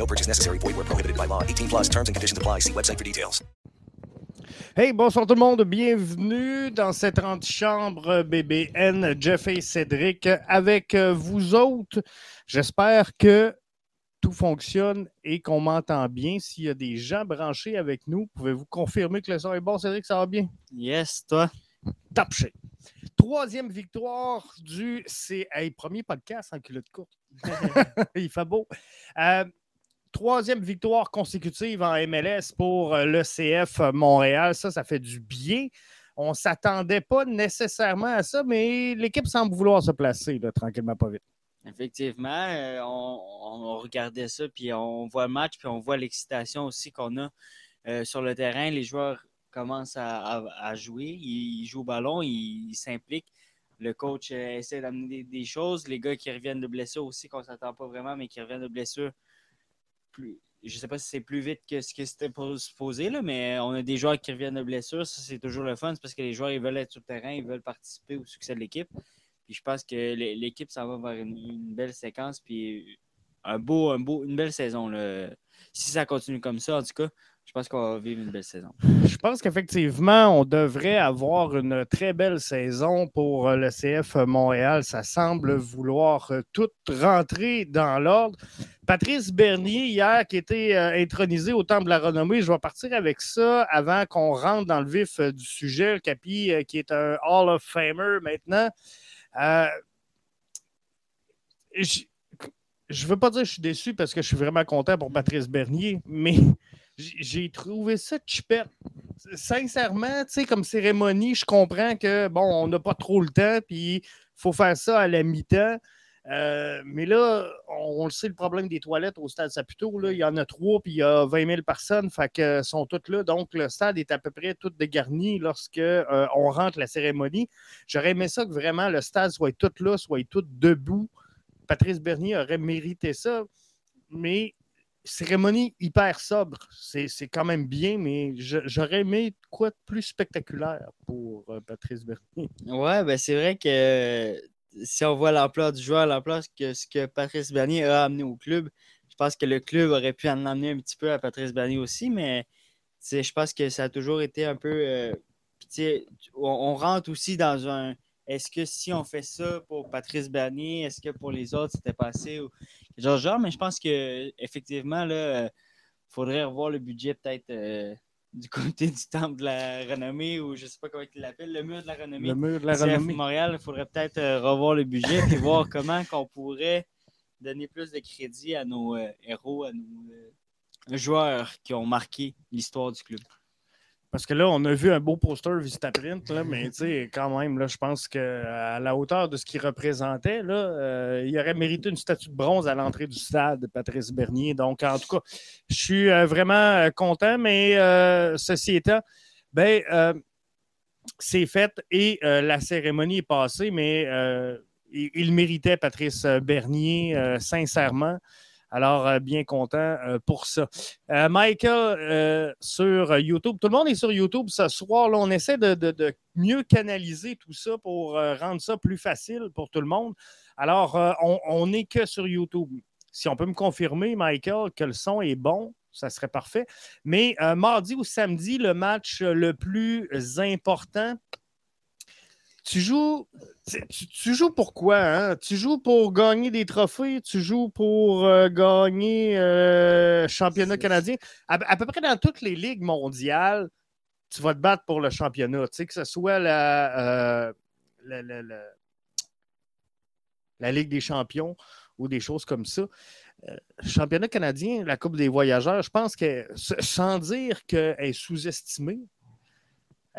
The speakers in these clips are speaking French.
No purchase necessary. Void where prohibited by law. 18 plus terms and conditions apply. See website for details. Hey, bonsoir tout le monde. Bienvenue dans cette antichambre BBN. Jeff et Cédric avec vous autres. J'espère que tout fonctionne et qu'on m'entend bien. S'il y a des gens branchés avec nous, pouvez-vous confirmer que le son est bon, Cédric? Ça va bien? Yes, toi? Top shape. Troisième victoire du. C'est hey, premier podcast en culotte courte. Il fait beau. Euh, troisième victoire consécutive en MLS pour l'ECF Montréal. Ça, ça fait du bien. On ne s'attendait pas nécessairement à ça, mais l'équipe semble vouloir se placer là, tranquillement, pas vite. Effectivement, euh, on, regardait ça, puis on voit le match, puis on voit l'excitation aussi qu'on a euh, sur le terrain. Les joueurs commencent à, jouer, ils, jouent au ballon, ils s'impliquent. Le coach euh, essaie d'amener des, des, choses. Les gars qui reviennent de blessure aussi, qu'on ne s'attend pas vraiment, mais qui reviennent de blessure, plus, je ne sais pas si c'est plus vite que ce qui c'était supposé, là, mais on a des joueurs qui reviennent de blessure. Ça, c'est toujours le fun. C'est parce que les joueurs ils veulent être sur le terrain, ils veulent participer au succès de l'équipe. Puis je pense que l'équipe s'en va vers une, belle séquence, puis un beau, un beau, une belle saison. Si ça continue comme ça, en tout cas, je pense qu'on va vivre une belle saison. Je pense qu'effectivement, on devrait avoir une très belle saison pour le CF Montréal. Ça semble vouloir tout rentrer dans l'ordre. Patrice Bernier, hier, qui était intronisé au Temple de la Renommée, je vais partir avec ça avant qu'on rentre dans le vif du sujet. Le Capi, qui est un Hall of Famer maintenant. Euh, je ne veux pas dire que je suis déçu parce que je suis vraiment content pour Patrice Bernier, mais j'ai trouvé ça chipette. Sincèrement, tu sais, comme cérémonie, je comprends que, bon, on n'a pas trop le temps, puis il faut faire ça à la mi-temps. Euh, mais là, on, le sait, le problème des toilettes au stade Saputo, là, il y en a trois, puis il y a 20 000 personnes, fait que sont toutes là. Donc, le stade est à peu près tout dégarni lorsque euh, on rentre la cérémonie. J'aurais aimé ça que vraiment le stade soit tout là, soit tout debout. Patrice Bernier aurait mérité ça, mais cérémonie hyper sobre. C'est quand même bien, mais j'aurais aimé quoi de plus spectaculaire pour euh, Patrice Bernier. Ouais, ben c'est vrai que si on voit l'ampleur du joueur, l'ampleur que ce que Patrice Bernier a amené au club, je pense que le club aurait pu en amener un petit peu à Patrice Bernier aussi, mais je pense que ça a toujours été un peu. Euh, on, on, rentre aussi dans un. Est-ce que si on fait ça pour Patrice Bernier, est-ce que pour les autres c'était passé ou genre, genre, mais je pense que effectivement là, il faudrait revoir le budget peut-être. Euh, du côté du temple de la renommée ou je sais pas comment il l'appelle, le mur de la renommée. Le mur de la renommée. Montréal, il faudrait peut-être euh, revoir le budget et voir comment qu'on pourrait donner plus de crédit à nos euh, héros, à nos euh, joueurs qui ont marqué l'histoire du club. Parce que là, on a vu un beau poster Vista Print, là, mais quand même, là, je pense qu'à la hauteur de ce qu'il représentait, là, euh, il aurait mérité une statue de bronze à l'entrée du stade, Patrice Bernier. Donc, en tout cas, je suis euh, vraiment content, mais euh, ceci étant, ben, c'est fait et la cérémonie est passée, mais il, méritait Patrice Bernier, sincèrement. Alors, euh, bien content euh, pour ça. Euh, Michael, sur YouTube, tout le monde est sur YouTube ce soir. On essaie de, mieux canaliser tout ça pour rendre ça plus facile pour tout le monde. Alors, on n'est que sur YouTube. Si on peut me confirmer, Michael, que le son est bon, ça serait parfait. Mais mardi ou samedi, le match le plus important, tu joues, tu, joues pour quoi? hein? Tu joues pour gagner des trophées, tu joues pour euh, gagner euh, championnat canadien? À, à peu près dans toutes les ligues mondiales, tu vas te battre pour le championnat. Tu sais, que ce soit la, euh, la, la- la- la Ligue des champions ou des choses comme ça. Euh, championnat canadien, la Coupe des voyageurs, je pense que, sans dire qu'elle est sous-estimée,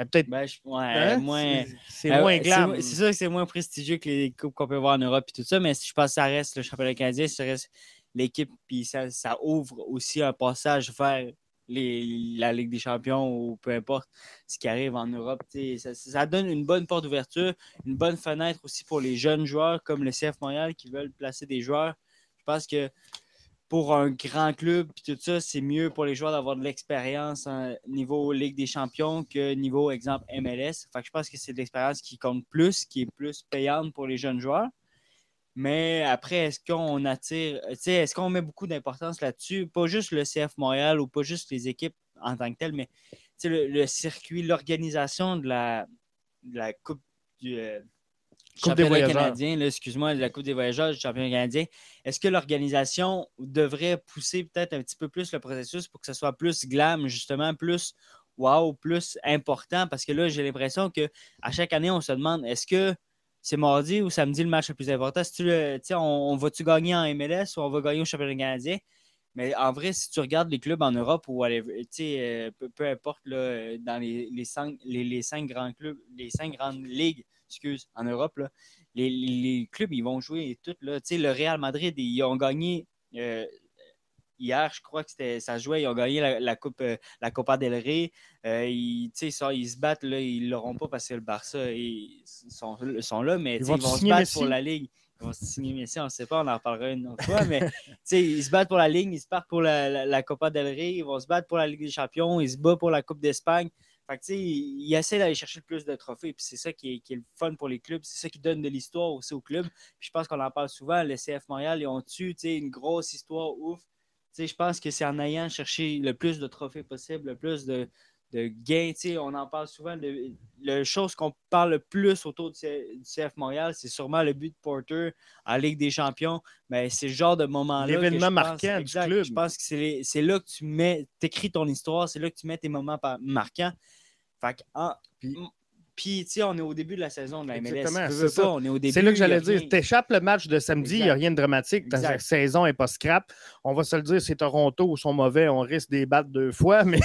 peut-être Ben, ouais, Hein? moins. C'est- Euh, moins c'est glam. mo- C'est sûr que c'est moins prestigieux que les coupes qu'on peut voir en Europe et tout ça, mais je pense que ça reste le championnat canadien, ça reste l'équipe, puis ça, ça ouvre aussi un passage vers les- la Ligue des champions ou peu importe ce qui arrive en Europe. Ça, ça donne une bonne porte d'ouverture, une bonne fenêtre aussi pour les jeunes joueurs comme le CF Montréal qui veulent placer des joueurs. Je pense que pour un grand club puis tout ça, c'est mieux pour les joueurs d'avoir de l'expérience en niveau Ligue des Champions que niveau exemple MLS. Fait que je pense que c'est de l'expérience qui compte plus, qui est plus payante pour les jeunes joueurs. Mais après, est-ce qu'on attire, est-ce qu'on met beaucoup d'importance là-dessus? Pas juste le CF Montréal ou pas juste les équipes en tant que telles, mais le, le circuit, l'organisation de la, la Coupe du euh, championnat voyageurs. canadien, excuse-moi, de la Coupe des voyageurs du championnat canadien. Est-ce que l'organisation devrait pousser peut-être un petit peu plus le processus pour que ce soit plus glam, justement, plus wow, plus important? Parce que là, j'ai l'impression que à chaque année, on se demande est-ce que c'est mardi ou samedi le match le plus important? Si tu le- on, on va-tu gagner en MLS ou on va gagner au championnat canadien? Mais en vrai, si tu regardes les clubs en Europe ou whatever, tu sais, euh, peu, peu importe là, euh, dans les, les, cinq, les, les cinq grands clubs, les cinq grandes ligues, excuse, en Europe, là, les, clubs, ils vont jouer tout. Là. Le Real Madrid, ils ont gagné euh, hier, je crois que c'était, ça se jouait, ils ont gagné la, la coupe, euh, la Copa del Rey. Euh, ils, ça, ils se battent, là, ils ne l'auront pas parce que le Barça ils sont, sont là, mais Ils vont ils vont se battre Messi? pour la Ligue. Ils vont signer Messi, on ne sait pas, on en reparlera une autre fois, mais ils se battent pour la Ligue, ils se battent pour la, la, la Copa del Rey, ils vont se battre pour la Ligue des Champions, ils se battent pour la Coupe d'Espagne. Fait que, ils ils essaient d'aller chercher le plus de trophées. Puis c'est ça qui est, qui est le fun pour les clubs. C'est ça qui donne de l'histoire aussi aux clubs. Puis je pense qu'on en parle souvent. Le CF Montréal, ils ont sais, une grosse histoire ouf. Je pense que c'est en ayant cherché le plus de trophées possible, le plus de, de gains. Tu sais, on en parle souvent. Le, la chose qu'on parle le plus autour du, CF Montréal, c'est sûrement le but de Porter en Ligue des Champions. Mais c'est le genre de moment-là. L'événement pense- marquant du club. Je pense que c'est là que tu mets, écris ton histoire, c'est là que tu mets tes moments par- marquants. Fait que, en- Puis- puis, tu sais, on est au début de la saison de la MLS. C'est ça. pas, on est au début. C'est là que j'allais dire. rien. T'échappes le match de samedi, il n'y a rien de dramatique. Ta saison n'est pas scrap. On va se le dire, c'est Toronto où sont mauvais, on risque des battre deux fois, mais,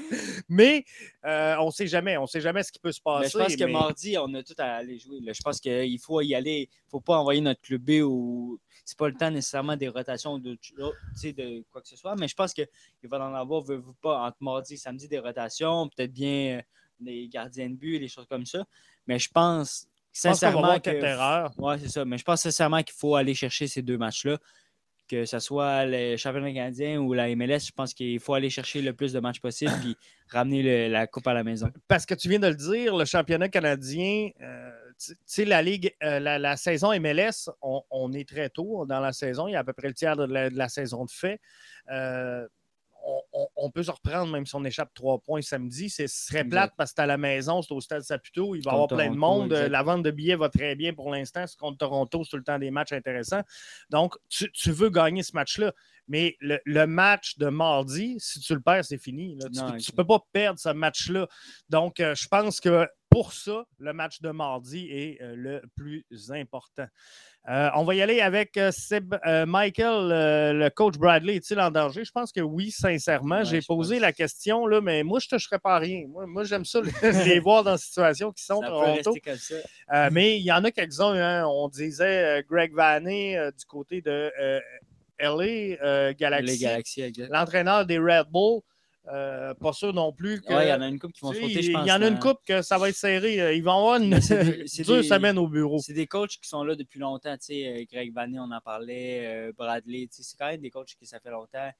mais euh, on ne sait jamais. On ne sait jamais ce qui peut se passer. Mais je pense que mardi, on a tout à aller jouer. là. Je pense qu'il faut y aller. Il ne faut pas envoyer notre club B ou c'est pas le temps nécessairement des rotations ou de, de quoi que ce soit. Mais je pense qu'il va en avoir, veut, veut pas, entre mardi et samedi, des rotations, peut-être bien des gardiens de but, des choses comme ça. Mais je pense Je sincèrement que. quatre erreurs. Ouais, c'est ça. Mais je pense sincèrement qu'il faut aller chercher ces deux matchs-là. Que ce soit le championnat canadien ou la MLS, je pense qu'il faut aller chercher le plus de matchs possible puis ramener le- la coupe à la maison. Parce que tu viens de le dire, le championnat canadien, euh, tu tu sais, la Ligue, euh, la, la saison MLS, on, on est très tôt dans la saison. Il y a à peu près le tiers de la, de la saison de fait. Euh, on, peut se reprendre même si on échappe trois points samedi. C'est- Ce serait Exact. plate parce que c'est à la maison, c'est au stade Saputo. Il va y avoir plein de monde. exact. La vente de billets va très bien pour l'instant. C'est contre Toronto, c'est tout le temps des matchs intéressants. Donc, tu, tu veux gagner ce match-là. Mais le, le match de mardi, si tu le perds, c'est fini. là. Tu ne peux pas perdre ce match-là. Donc, euh, je pense que pour ça, le match de mardi est euh, le plus important. Euh, on va y aller avec euh, Seb- Michael, le coach Bradley. Est-il en danger? Je pense que oui, sincèrement. Ouais, J'ai posé pense. la question, là, mais moi, je ne toucherais pas à rien. Moi, moi, j'aime ça, les voir dans la situation qui sont Ça Toronto. rester comme ça. Mais il y en a quelques-uns. hein. On disait Greg Vanney du côté de LA Galaxy l'entraîneur des Red Bull. Euh, pas sûr non plus que. Ouais, il y en a une couple qui vont sauter, il je pense. y en a une couple que ça va être serré. Euh, Ils vont avoir une Mais c'est des- c'est dure des- semaine au bureau. C'est des coachs qui sont là depuis longtemps. Tu sais, euh, Greg Vanney, on en parlait, Bradley. tu sais, C'est quand même des coachs qui ça fait longtemps.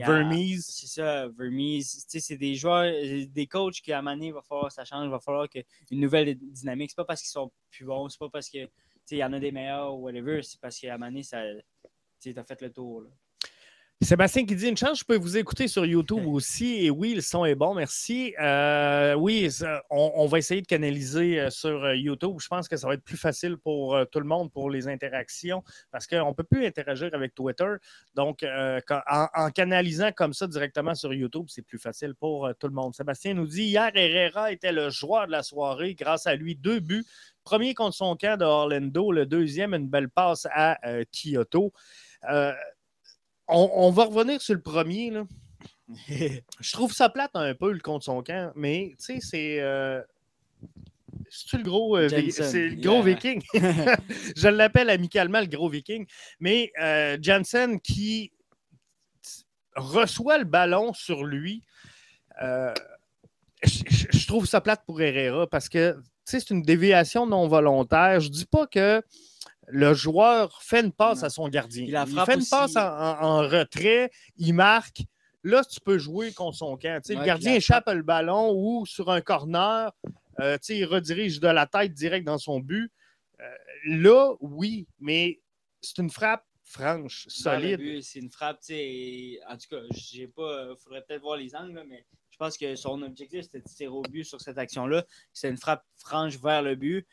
A- Vermees. C'est ça, Vermees. Tu sais, C'est des joueurs, des coachs qui, à un moment donné, il va falloir que ça change. Il va falloir que une nouvelle dynamique. C'est pas parce qu'ils sont plus bons, c'est pas parce que il y en a des meilleurs ou whatever. C'est parce qu'à un moment donné, ça. Tu as fait le tour. là. Sébastien qui dit une chance, je peux vous écouter sur YouTube aussi. Et oui, le son est bon, merci. Euh, oui, ça, on, on va essayer de canaliser euh, sur euh, YouTube. Je pense que ça va être plus facile pour tout le monde pour les interactions parce qu'on ne peut plus interagir avec Twitter. Donc, euh, en, en canalisant comme ça directement sur YouTube, c'est plus facile pour tout le monde. Sébastien nous dit hier, Herrera était le joueur de la soirée. Grâce à lui, deux buts. Premier contre son camp de Orlando, le deuxième, une belle passe à euh, Kyoto. Euh, on, on va revenir sur le premier. Là. Je trouve ça plate un peu le contre son camp, mais tu sais, c'est. euh, C'est-tu le gros, euh, c'est le gros yeah. viking? Je l'appelle amicalement le gros viking. Mais euh, Jansen qui reçoit le ballon sur lui, euh, je, trouve ça plate pour Herrera parce que c'est une déviation non volontaire. Je dis pas que le joueur fait une passe Non. à son gardien. Il la Il fait une aussi. passe en, en- en retrait, il marque. Là, tu peux jouer contre son camp. Ouais, le gardien échappe le ballon ou sur un corner, euh, il redirige de la tête direct dans son but. Euh, là, oui, mais c'est une frappe franche, solide. C'est une frappe, tu sais. En tout cas, j'ai pas. faudrait peut-être voir les angles, mais je pense que son objectif, c'était de tirer au but sur cette action-là. C'est une frappe franche vers le but.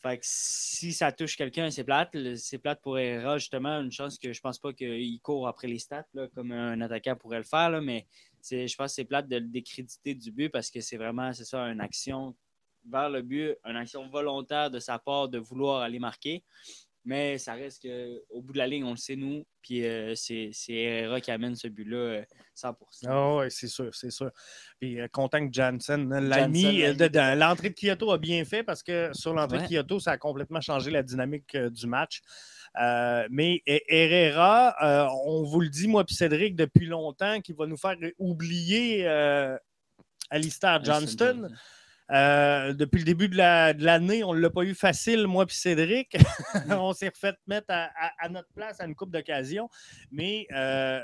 Fait que si ça touche quelqu'un, c'est plate. C'est plate pour Herrera, justement. Une chance que je pense pas qu'il court après les stats, là, comme un attaquant pourrait le faire, là, mais je pense que c'est plate de le décréditer du but parce que c'est vraiment, c'est ça, une action vers le but, une action volontaire de sa part de vouloir aller marquer. Mais ça reste qu'au bout de la ligne, on le sait, nous. Puis euh, c'est c'est Herrera qui amène ce but-là euh, 100%. Ah oui, c'est sûr, c'est sûr. Puis euh, content que Jansen hein, l'a mis. Jansen l'a euh, dedans. L'entrée de Kyoto a bien fait parce que sur l'entrée de. Kyoto, ça a complètement changé la dynamique euh, du match. Euh, mais He- Herrera, euh, on vous le dit, moi puis Cédric, depuis longtemps, qu'il va nous faire oublier euh, Alistair Johnston. Euh, depuis le début de la- de l'année, on ne l'a pas eu facile, moi puis Cédric. on s'est refait mettre à, à- à notre place à une coupe d'occasion. Mais euh,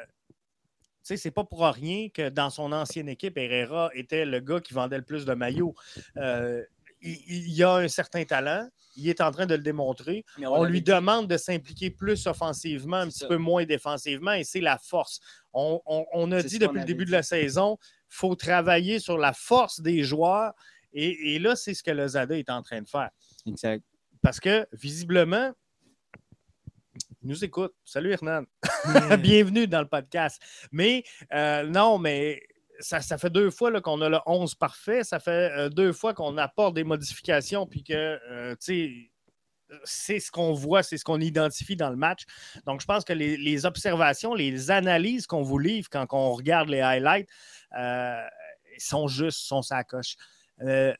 sais, c'est pas pour rien que dans son ancienne équipe, Herrera était le gars qui vendait le plus de maillots. Euh, il, il a un certain talent. Il est en train de le démontrer. Mais On, lui dit. demande de s'impliquer plus offensivement, un C'est petit ça. peu moins défensivement, et c'est la force. On, on- on a C'est dit depuis le début de la saison, il faut travailler sur la force des joueurs. Et, et là, c'est ce que Lozada est en train de faire. Exact. Parce que, visiblement, il nous écoute. Salut, Hernan. Bienvenue dans le podcast. Mais euh, non, mais ça, ça fait deux fois là, qu'on a le 11 parfait. Ça fait euh, deux fois qu'on apporte des modifications, puis que, euh, tu sais, c'est ce qu'on voit, c'est ce qu'on identifie dans le match. Donc, je pense que les, les observations, les analyses qu'on vous livre quand on regarde les highlights euh, sont justes, sont sa coche. Euh,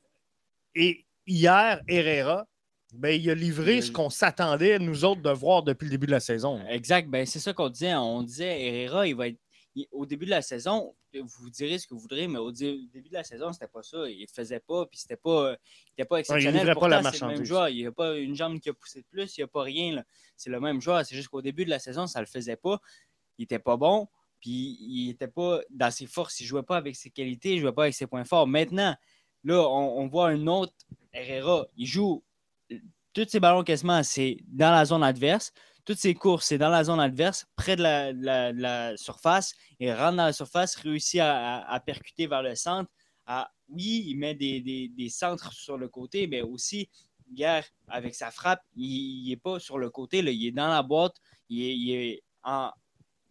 et hier, Herrera, ben, il a livré Il ce qu'on s'attendait, nous autres, de voir depuis le début de la saison. Exact. Ben, c'est ça qu'on disait. On disait Herrera, il va être. il- au début de la saison, vous direz ce que vous voudrez, mais au dé- début de la saison, c'était pas ça. Il ne faisait pas, puis c'était pas, il était pas exceptionnel. la Pourtant, c'est le même joueur. Il n'y a pas une jambe qui a poussé de plus, il n'y a pas rien. C'est le même joueur. C'est juste qu'au début de la saison, ça ne le faisait pas. Il n'était pas bon, puis il n'était pas dans ses forces. Il ne jouait pas avec ses qualités, il ne jouait pas avec ses points forts. Maintenant, là, on, voit un autre Herrera. Il joue tous ses ballons quasiment, c'est dans la zone adverse. Toutes ses courses, c'est dans la zone adverse, près de la, surface. Il rentre dans la surface, réussit à, percuter vers le centre. À- oui, il met des, centres sur le côté, mais aussi, hier, avec sa frappe, il n'est pas sur le côté, là, il est dans la boîte, il est en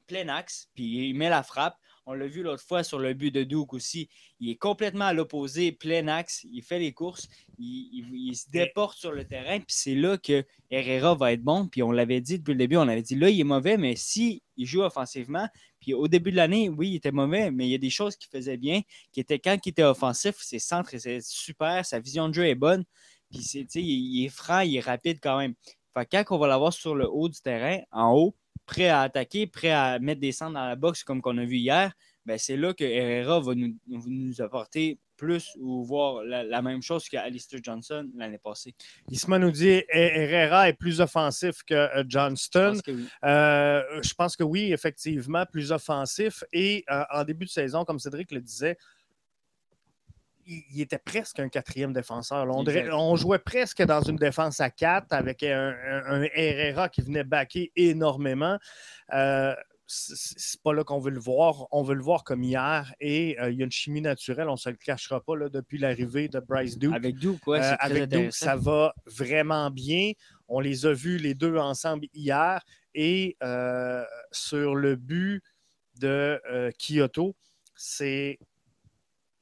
plein axe, puis il met la frappe. On l'a vu l'autre fois sur le but de Duke aussi. Il est complètement à l'opposé, plein axe, il fait les courses, il, il- il se déporte sur le terrain, puis c'est là que Herrera va être bon. Puis on l'avait dit depuis le début, on avait dit là, il est mauvais, mais si il joue offensivement, puis au début de l'année, oui, il était mauvais, mais il y a des choses qu'il faisait bien, qui étaient quand il était offensif, ses centres, c'est super, sa vision de jeu est bonne, puis c'est, il, il est franc, il est rapide quand même. Fait que quand on va l'avoir sur le haut du terrain, en haut, prêt à attaquer, prêt à mettre des centres dans la boxe comme qu'on a vu hier, ben, c'est là que Herrera va nous, nous apporter plus ou voir la, la même chose qu'Alistair Johnson l'année passée. Isma nous dit Herrera est plus offensif que euh, Je Johnston. pense que oui. Euh, je pense que oui, effectivement, plus offensif. Et euh, en début de saison, comme Cédric le disait, il, était presque un quatrième défenseur. On, jouait presque dans une défense à quatre avec un, un- un Herrera qui venait backer énormément. Euh, c'est pas là qu'on veut le voir. On veut le voir comme hier. Et euh, il y a une chimie naturelle, on ne se le cachera pas, là, depuis l'arrivée de Bryce Duke. Avec Duke, ouais, Euh, avec Duke, ça va vraiment bien. On les a vus les deux ensemble hier. Et euh, sur le but de euh, Kyoto, c'est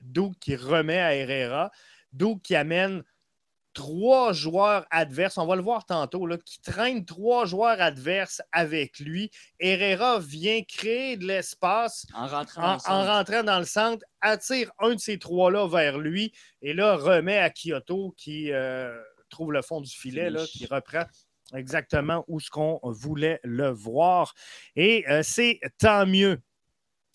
Duke qui remet à Herrera. Duke qui amène trois joueurs adverses. On va le voir tantôt, là, qui traîne trois joueurs adverses avec lui. Herrera vient créer de l'espace En rentrant en, dans le en centre. rentrant dans le centre, attire un de ces trois-là vers lui et là remet à Kyoto qui euh, trouve le fond du filet, là, qui reprend exactement où ce qu'on voulait le voir. Et euh, c'est tant mieux.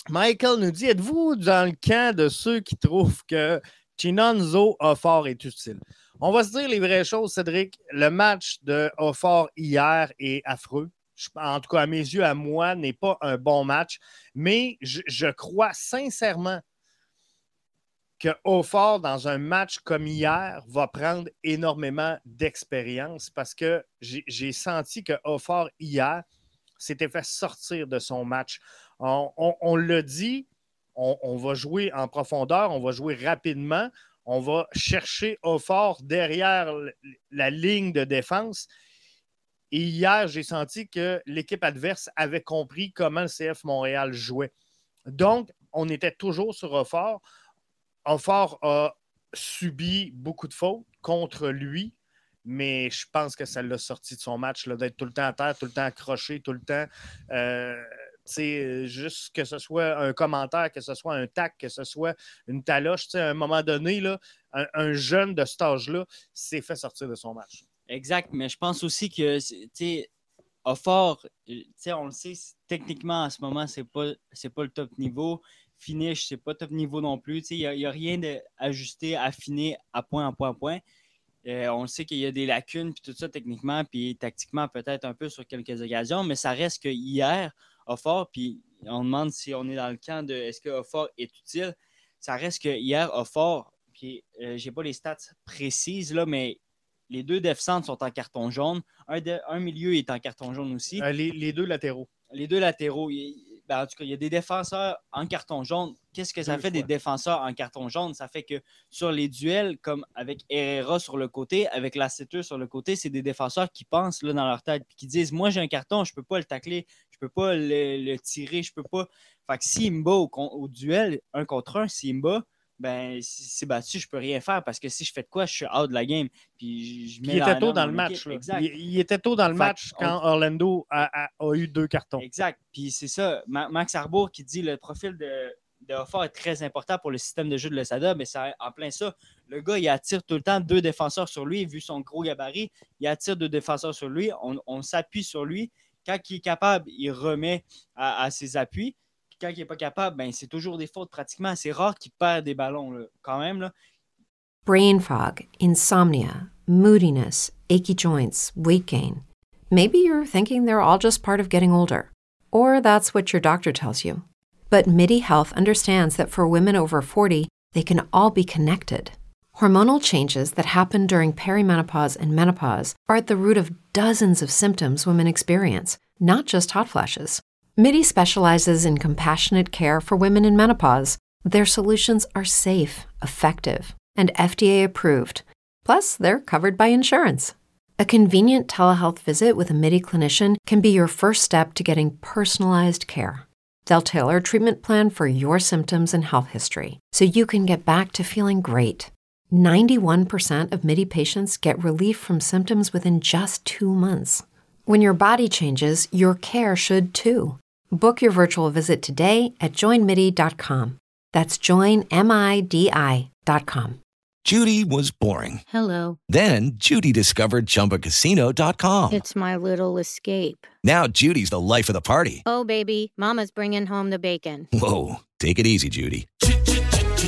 Michael nous dit Êtes-vous dans le camp de ceux qui trouvent que Chinonzo Offort est utile? On va se dire les vraies choses, Cédric. Le match de Offort hier est affreux. En tout cas, à mes yeux, à moi, n'est pas un bon match. Mais je, crois sincèrement que Offort, dans un match comme hier, va prendre énormément d'expérience parce que j'ai j'ai senti que Offort, hier, s'était fait sortir de son match. On, on- on l'a dit, on, va jouer en profondeur, on va jouer rapidement, on va chercher Offort derrière l- la ligne de défense. Et hier, j'ai senti que l'équipe adverse avait compris comment le CF Montréal jouait. Donc, on était toujours sur Offort. Offort a subi beaucoup de fautes contre lui, mais je pense que ça l'a sorti de son match, d'être tout le temps à terre, tout le temps accroché, tout le temps. euh, tu sais, juste que ce soit un commentaire, que ce soit un tac, que ce soit une taloche, à un moment donné, là, un, un jeune de cet âge-là s'est fait sortir de son match. Exact, mais je pense aussi que, c'est- tu sais, Offort, euh, on le sait, c'est- techniquement, en ce moment, c'est pas, c'est pas le top niveau. Finish, c'est pas top niveau non plus. Il n'y a, rien d'ajusté, affiné à point, à point, à point. Euh, on sait qu'il y a des lacunes, puis tout ça, techniquement, puis tactiquement, peut-être un peu sur quelques occasions, mais ça reste que hier, Offort, puis on demande si on est dans le camp de est-ce que Offort est utile. Ça reste que hier, Offort, puis euh, j'ai pas les stats précises, là, mais les deux def centres sont en carton jaune. Un, de- un milieu est en carton jaune aussi. Euh, les, les deux latéraux. Les deux latéraux, il- ben, en tout cas, il y a des défenseurs en carton jaune. Qu'est-ce que ça Deux fait des défenseurs en carton jaune? Ça fait que sur les duels, comme avec Herrera sur le côté, avec Lacetur sur le côté, c'est des défenseurs qui pensent là, dans leur tête puis qui disent Moi, j'ai un carton, je ne peux pas le tacler, je ne peux pas le, le tirer, je peux pas. Fait que s'il me bat au, duel, un contre un, s'il me bat, ben, c'est battu, je peux rien faire parce que si je fais de quoi, je suis out de la game. Puis je il était tôt dans le match. là. Il, il était tôt dans le Fait match quand Orlando a, a- a eu deux cartons. Exact. Puis c'est ça, Ma- Max Arbour qui dit le profil de, de Hofford est très important pour le système de jeu de l'Osada, mais c'est en plein ça. Le gars, il attire tout le temps deux défenseurs sur lui, vu son gros gabarit, il attire deux défenseurs sur lui, on, on s'appuie sur lui. Quand il est capable, il remet à, à ses appuis. Puis quand il n'est pas capable, ben, c'est toujours des fautes pratiquement. C'est rare qu'il perd des ballons là, quand même. Là. Brain fog, insomnia, moodiness, achy joints, weight gain. Maybe you're thinking they're all just part of getting older, or that's what your doctor tells you. But MIDI Health understands that for women over 40, they can all be connected. Hormonal changes that happen during perimenopause and menopause are at the root of dozens of symptoms women experience, not just hot flashes. MIDI specializes in compassionate care for women in menopause. Their solutions are safe, effective, and FDA approved. Plus, they're covered by insurance. A convenient telehealth visit with a MIDI clinician can be your first step to getting personalized care. They'll tailor a treatment plan for your symptoms and health history so you can get back to feeling great. 91% of MIDI patients get relief from symptoms within just two months. When your body changes, your care should too. Book your virtual visit today at joinmidi.com. That's joinmidi.com. Judy was boring. Hello. Then Judy discovered ChumbaCasino.com. It's my little escape. Now Judy's the life of the party. Oh, baby, Mama's bringing home the bacon. Whoa, take it easy, Judy.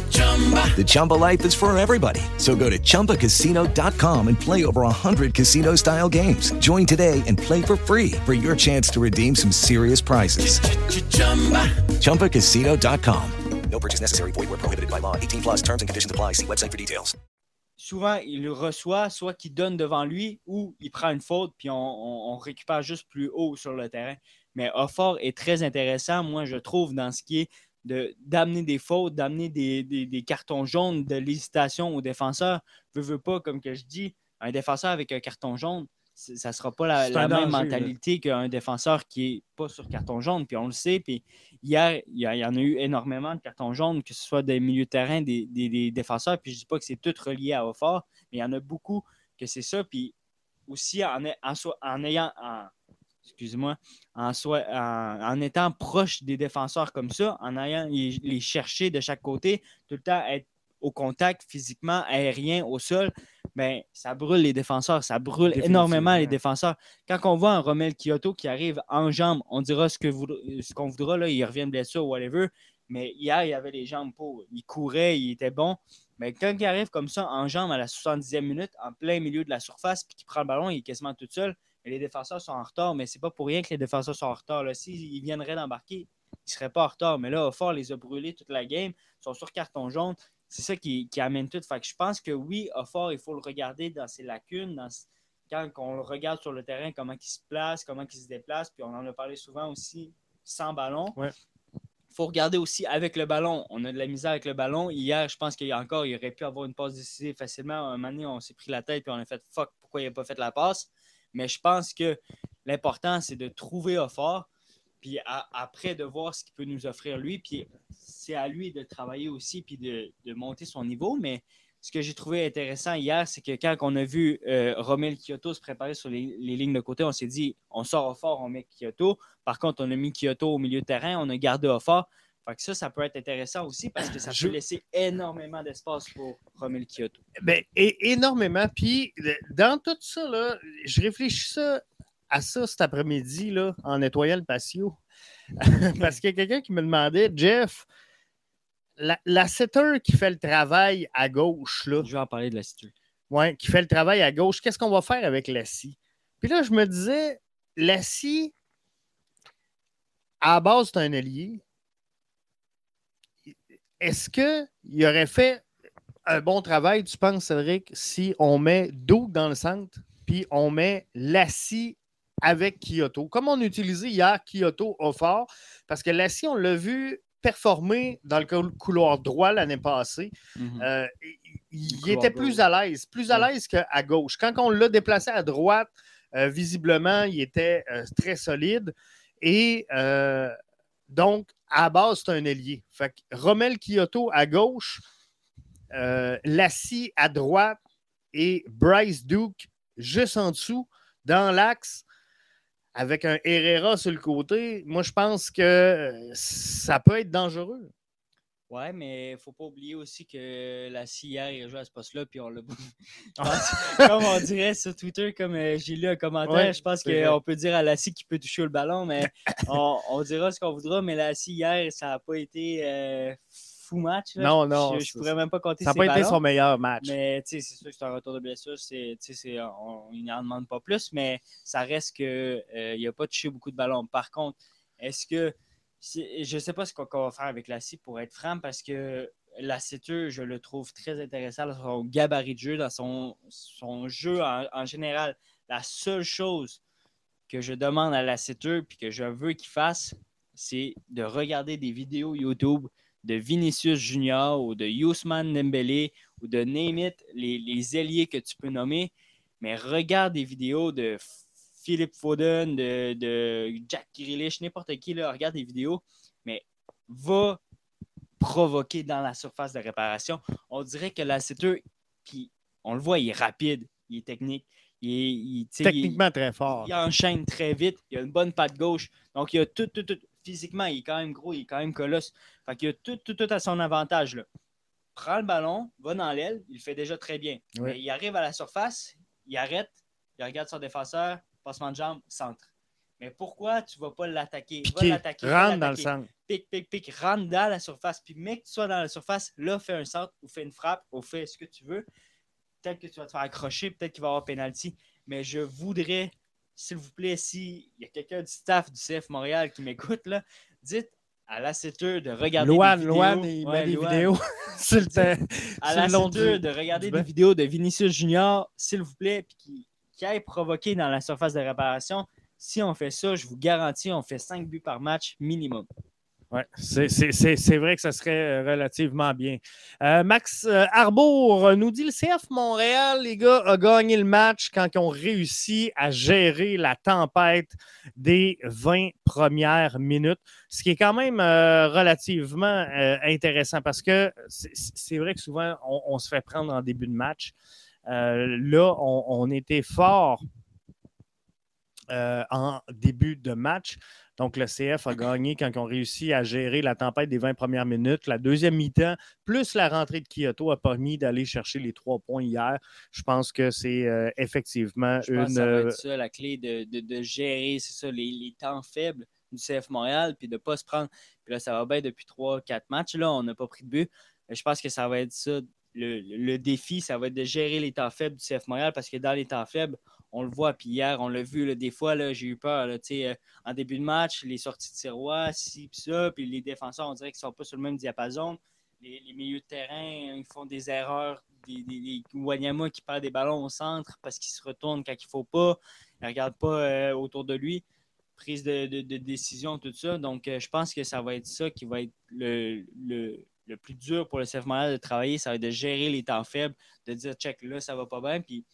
The Chumba life is for everybody. So go to ChumbaCasino.com and play over 100 casino style games. Join today and play for free for your chance to redeem some serious prizes. ChumbaCasino.com. No purchase necessary. Void where prohibited by law. 18 plus terms and conditions apply. See website for details. souvent, il reçoit, soit qu'il donne devant lui ou il prend une faute, puis on, on- on récupère juste plus haut sur le terrain. Mais Offort est très intéressant, moi, je trouve, dans ce qui est de- d'amener des fautes, d'amener des, des- des cartons jaunes, de l'hésitation aux défenseurs. Veux, veux pas, comme que je dis, un défenseur avec un carton jaune, ça ne sera pas la, même danger, mentalité qu'un défenseur qui n'est pas sur carton jaune, puis on le sait. Puis hier, il y, en a eu énormément de cartons jaunes, que ce soit des milieux de terrain, des, des- des défenseurs. Puis je ne dis pas que c'est tout relié à Offort, mais il y en a beaucoup que c'est ça. Puis aussi, en, en, ayant. en- Excuse-moi, en, en, en étant proche des défenseurs comme ça, en allant les, les chercher de chaque côté, tout le temps être au contact physiquement, aérien, au sol, ben, ça brûle les défenseurs, ça brûle énormément les défenseurs. Quand on voit un Romel Kyoto qui arrive en jambes, on dira ce qu'on voudra, là, il revient de blessure ou whatever, mais hier, il avait les jambes pour. Il courait, il était bon. Mais quand il arrive comme ça en jambes à la 70e minute, en plein milieu de la surface, puis qu'il prend le ballon, il est quasiment tout seul, les défenseurs sont en retard, mais c'est pas pour rien que les défenseurs sont en retard. là. S'ils viendraient d'embarquer, ils ne seraient pas en retard. Mais là, Fort les a brûlés toute la game, ils sont sur carton jaune. C'est ça qui, qui amène tout. Fait que je pense que oui, Offort, il faut le regarder dans ses lacunes, dans, quand on le regarde sur le terrain, comment il se place, comment il se déplace, puis on en a parlé souvent aussi sans ballon. Ouais. Il faut regarder aussi avec le ballon. On a de la misère avec le ballon. Hier, je pense qu'il y a encore, il aurait pu avoir une passe décisive facilement. À un moment donné, on s'est pris la tête et on a fait fuck, pourquoi il n'a pas fait la passe. Mais je pense que l'important, c'est de trouver Offort, puis après de voir ce qu'il peut nous offrir lui. Puis c'est à lui de travailler aussi, puis de, de monter son niveau. Mais ce que j'ai trouvé intéressant hier, c'est que quand on a vu euh, Romel Kyoto se préparer sur les, les lignes de côté, on s'est dit on sort au fort, on met Kyoto. Par contre, on a mis Kyoto au milieu de terrain, on a gardé au fort. Fait que ça, ça peut être intéressant aussi parce que ça Je- peut laisser énormément d'espace pour Romel Kyoto. Ben, et- énormément. Puis, dans tout ça, là, je réfléchis ça, à ça cet après-midi là, en nettoyant le patio. Parce qu'il y a quelqu'un qui me demandait, Jeff, la, la setter qui fait le travail à gauche, là, Je vais en parler de la situation. ouais, qui fait le travail à gauche, qu'est-ce qu'on va faire avec la scie? Puis là, je me disais, la scie, à la base, c'est un allié. Est-ce qu'il aurait fait un bon travail, tu penses, Cédric, si on met Doug dans le centre, puis on met Lassie avec Kyoto, comme on a utilisé hier Kyoto au fort, parce que Lassie, on l'a vu performer dans le cou- couloir droit l'année passée. Mhm. Euh, il- était plus à l'aise, plus à l'aise qu'à gauche. Quand on l'a déplacé à droite, euh, visiblement, il était euh, très solide. Et donc, à la base, c'est un ailier. Fait que Romel Kyoto à gauche, euh, Lassie à droite et Bryce Duke juste en dessous, dans l'axe, avec un Herrera sur le côté. Moi, je pense que euh, ça peut être dangereux. Ouais, mais il ne faut pas oublier aussi que la hier, il a joué à ce poste-là, puis on l'a. comme on dirait sur Twitter, comme euh, j'ai lu un commentaire, Ouais, je pense qu'on peut dire à Lassie qu'il peut toucher le ballon, mais on, on dira ce qu'on voudra, mais Lassie hier, ça n'a pas été euh, fou match. là. Non, non, Je ne c'est- pourrais même pas compter Ça n'a pas été son meilleur match. Mais tu sais, c'est sûr que c'est un retour de blessure, c'est, on il n'en demande pas plus, mais ça reste qu'il n'a pas touché beaucoup de ballons. Par contre, est-ce que je ne sais pas ce qu'on, va faire avec la scie pour être franc, parce que la CETE, je le trouve très intéressant dans son gabarit de jeu, dans son, jeu en, général. La seule chose que je demande à la CETE puis que je veux qu'il fasse, c'est de regarder des vidéos YouTube de Vinicius Junior ou de Yousman Dembélé ou de name it, les, les ailiers que tu peux nommer, mais regarde des vidéos de Philippe Foden, de, de Jack Grealish, n'importe qui, là, regarde des vidéos, mais va provoquer dans la surface de réparation. On dirait que la CETE, puis on le voit, il est rapide, il est technique, il, est- il- Techniquement très fort. il enchaîne très vite. Il a une bonne patte gauche. Donc, il a tout, tout, tout. Physiquement, il est quand même gros, il est quand même colosse. Fait qu'il a tout, tout, tout à son avantage. Là. prend le ballon, va dans l'aile, il le fait déjà très bien. Il arrive à la surface, il arrête, il regarde son défenseur, passement de jambe, centre. Mais pourquoi tu ne vas pas l'attaquer? Va l'attaquer. rentre dans le centre. Pique, pique, pique, rentre dans la surface. Puis, mec, tu sois dans la surface, là, fais un centre ou fais une frappe ou fais ce que tu veux. Peut-être que tu vas te faire accrocher, peut-être qu'il va y avoir penalty. Mais je voudrais, s'il vous plaît, s'il y a quelqu'un du staff du CF Montréal qui m'écoute, là, dites à l'assetteur de regarder Loane, des vidéos. Loane, il Ouais, met des Loane. vidéos sur le terrain. À l'assetteur de regarder des vidéos de Vinicius Junior, s'il vous plaît, puis qui, aille provoquer dans la surface de réparation. Si on fait ça, je vous garantis, on fait 5 buts par match minimum. Ouais, c'est- vrai que ça serait euh, relativement bien. Euh, Max euh, Arbour nous dit le CF Montréal, les gars, a gagné le match quand ils ont réussi à gérer la tempête des 20 premières minutes, ce qui est quand même relativement intéressant parce que c'est- vrai que souvent on se fait prendre en début de match. Euh, là, on, on était fort euh, en début de match. Donc, le CF a gagné quand ils ont réussi à gérer la tempête des 20 premières minutes. La deuxième mi-temps, plus la rentrée de Kyoto, a permis d'aller chercher les trois points hier. Je pense que c'est euh, effectivement Je pense que une. ça va être ça, la clé de, de- de gérer, c'est ça, les, les temps faibles du CF Montréal, puis de ne pas se prendre. Puis là, ça va bien depuis 3-4 matchs. Là, on n'a pas pris de but. Je pense que ça va être ça. Le, le défi, ça va être de gérer les temps faibles du CF Montréal parce que dans les temps faibles, on le voit. Puis hier, on l'a vu, là, des fois, là, j'ai eu peur. euh, en début de match, les sorties de tiroir, ci, puis ça, puis les défenseurs, on dirait qu'ils ne sont pas sur le même diapason. Les, milieux de terrain, ils font des erreurs. Des, des, Wanyama qui perd des ballons au centre parce qu'il se retourne quand il ne faut pas. Il ne regarde pas euh, autour de lui. Prise de, de- de décision, tout ça. Donc, euh, je pense que ça va être ça qui va être le, le- le plus dur pour le CF Montréal de travailler. Ça va être de gérer les temps faibles, de dire, check, là, ça va pas bien. Puis,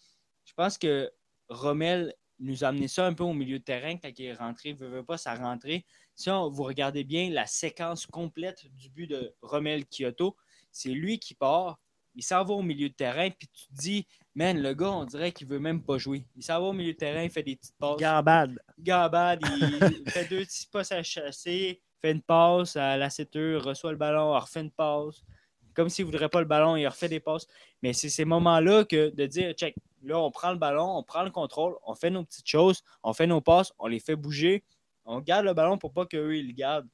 je pense que Rommel nous a amené ça un peu au milieu de terrain quand il est rentré. Veut, veut pas sa rentrée. Si on- vous regardez bien la séquence complète du but de Rommel Kyoto, c'est lui qui part. Il s'en va au milieu de terrain, puis tu te dis, man, le gars, on dirait qu'il veut même pas jouer. Il s'en va au milieu de terrain, il fait des petites passes. Gambade. Gambade, il fait deux petits passes à chasser, fait une passe à la seteur, reçoit le ballon, refait une passe. Comme s'il ne voudrait pas le ballon, il refait des passes. Mais c'est ces moments-là que de dire, check, là, on prend le ballon, on prend le contrôle, on fait nos petites choses, on fait nos passes, on les fait bouger, on garde le ballon pour pas qu'eux, ils le gardent,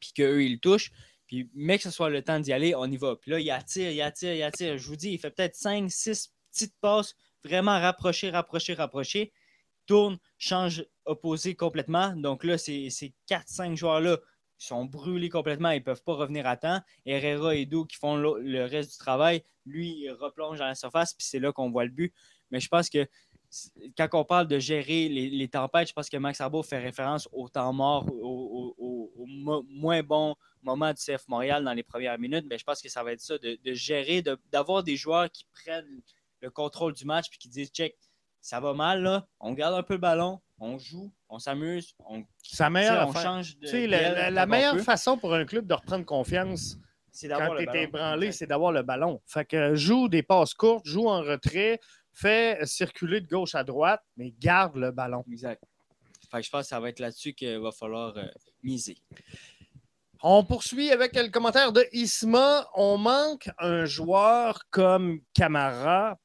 puis qu'eux, ils le touchent. Puis, mais que ce soit le temps d'y aller, on y va. Puis là, il attire, il attire, il attire. Je vous dis, il fait peut-être 5, 6 petites passes vraiment rapprochées, rapprochées, rapprochées tourne, change opposé complètement. Donc là, ces, ces 4-5 joueurs-là sont brûlés complètement. Ils ne peuvent pas revenir à temps. Herrera et Do qui font le, reste du travail, lui, il replonge dans la surface, puis c'est là qu'on voit le but. Mais je pense que quand on parle de gérer les, tempêtes, je pense que Max Arbo fait référence au temps mort, au, au- au- au mo- moins bon moment du CF Montréal dans les premières minutes. Mais je pense que ça va être ça, de, gérer, d'avoir des joueurs qui prennent le contrôle du match puis qui disent check, ça va mal on garde un peu le ballon, on joue, on s'amuse, on, Sa meilleure on affaire. change de. La, meilleure façon pour un club de reprendre confiance quand tu es ébranlé, c'est d'avoir le ballon. Fait que joue des passes courtes, joue en retrait, fais circuler de gauche à droite, mais garde le ballon. Exact. Fait que je pense que ça va être là-dessus qu'il va falloir euh, miser. On poursuit avec le commentaire de Isma. On manque un joueur comme Camara,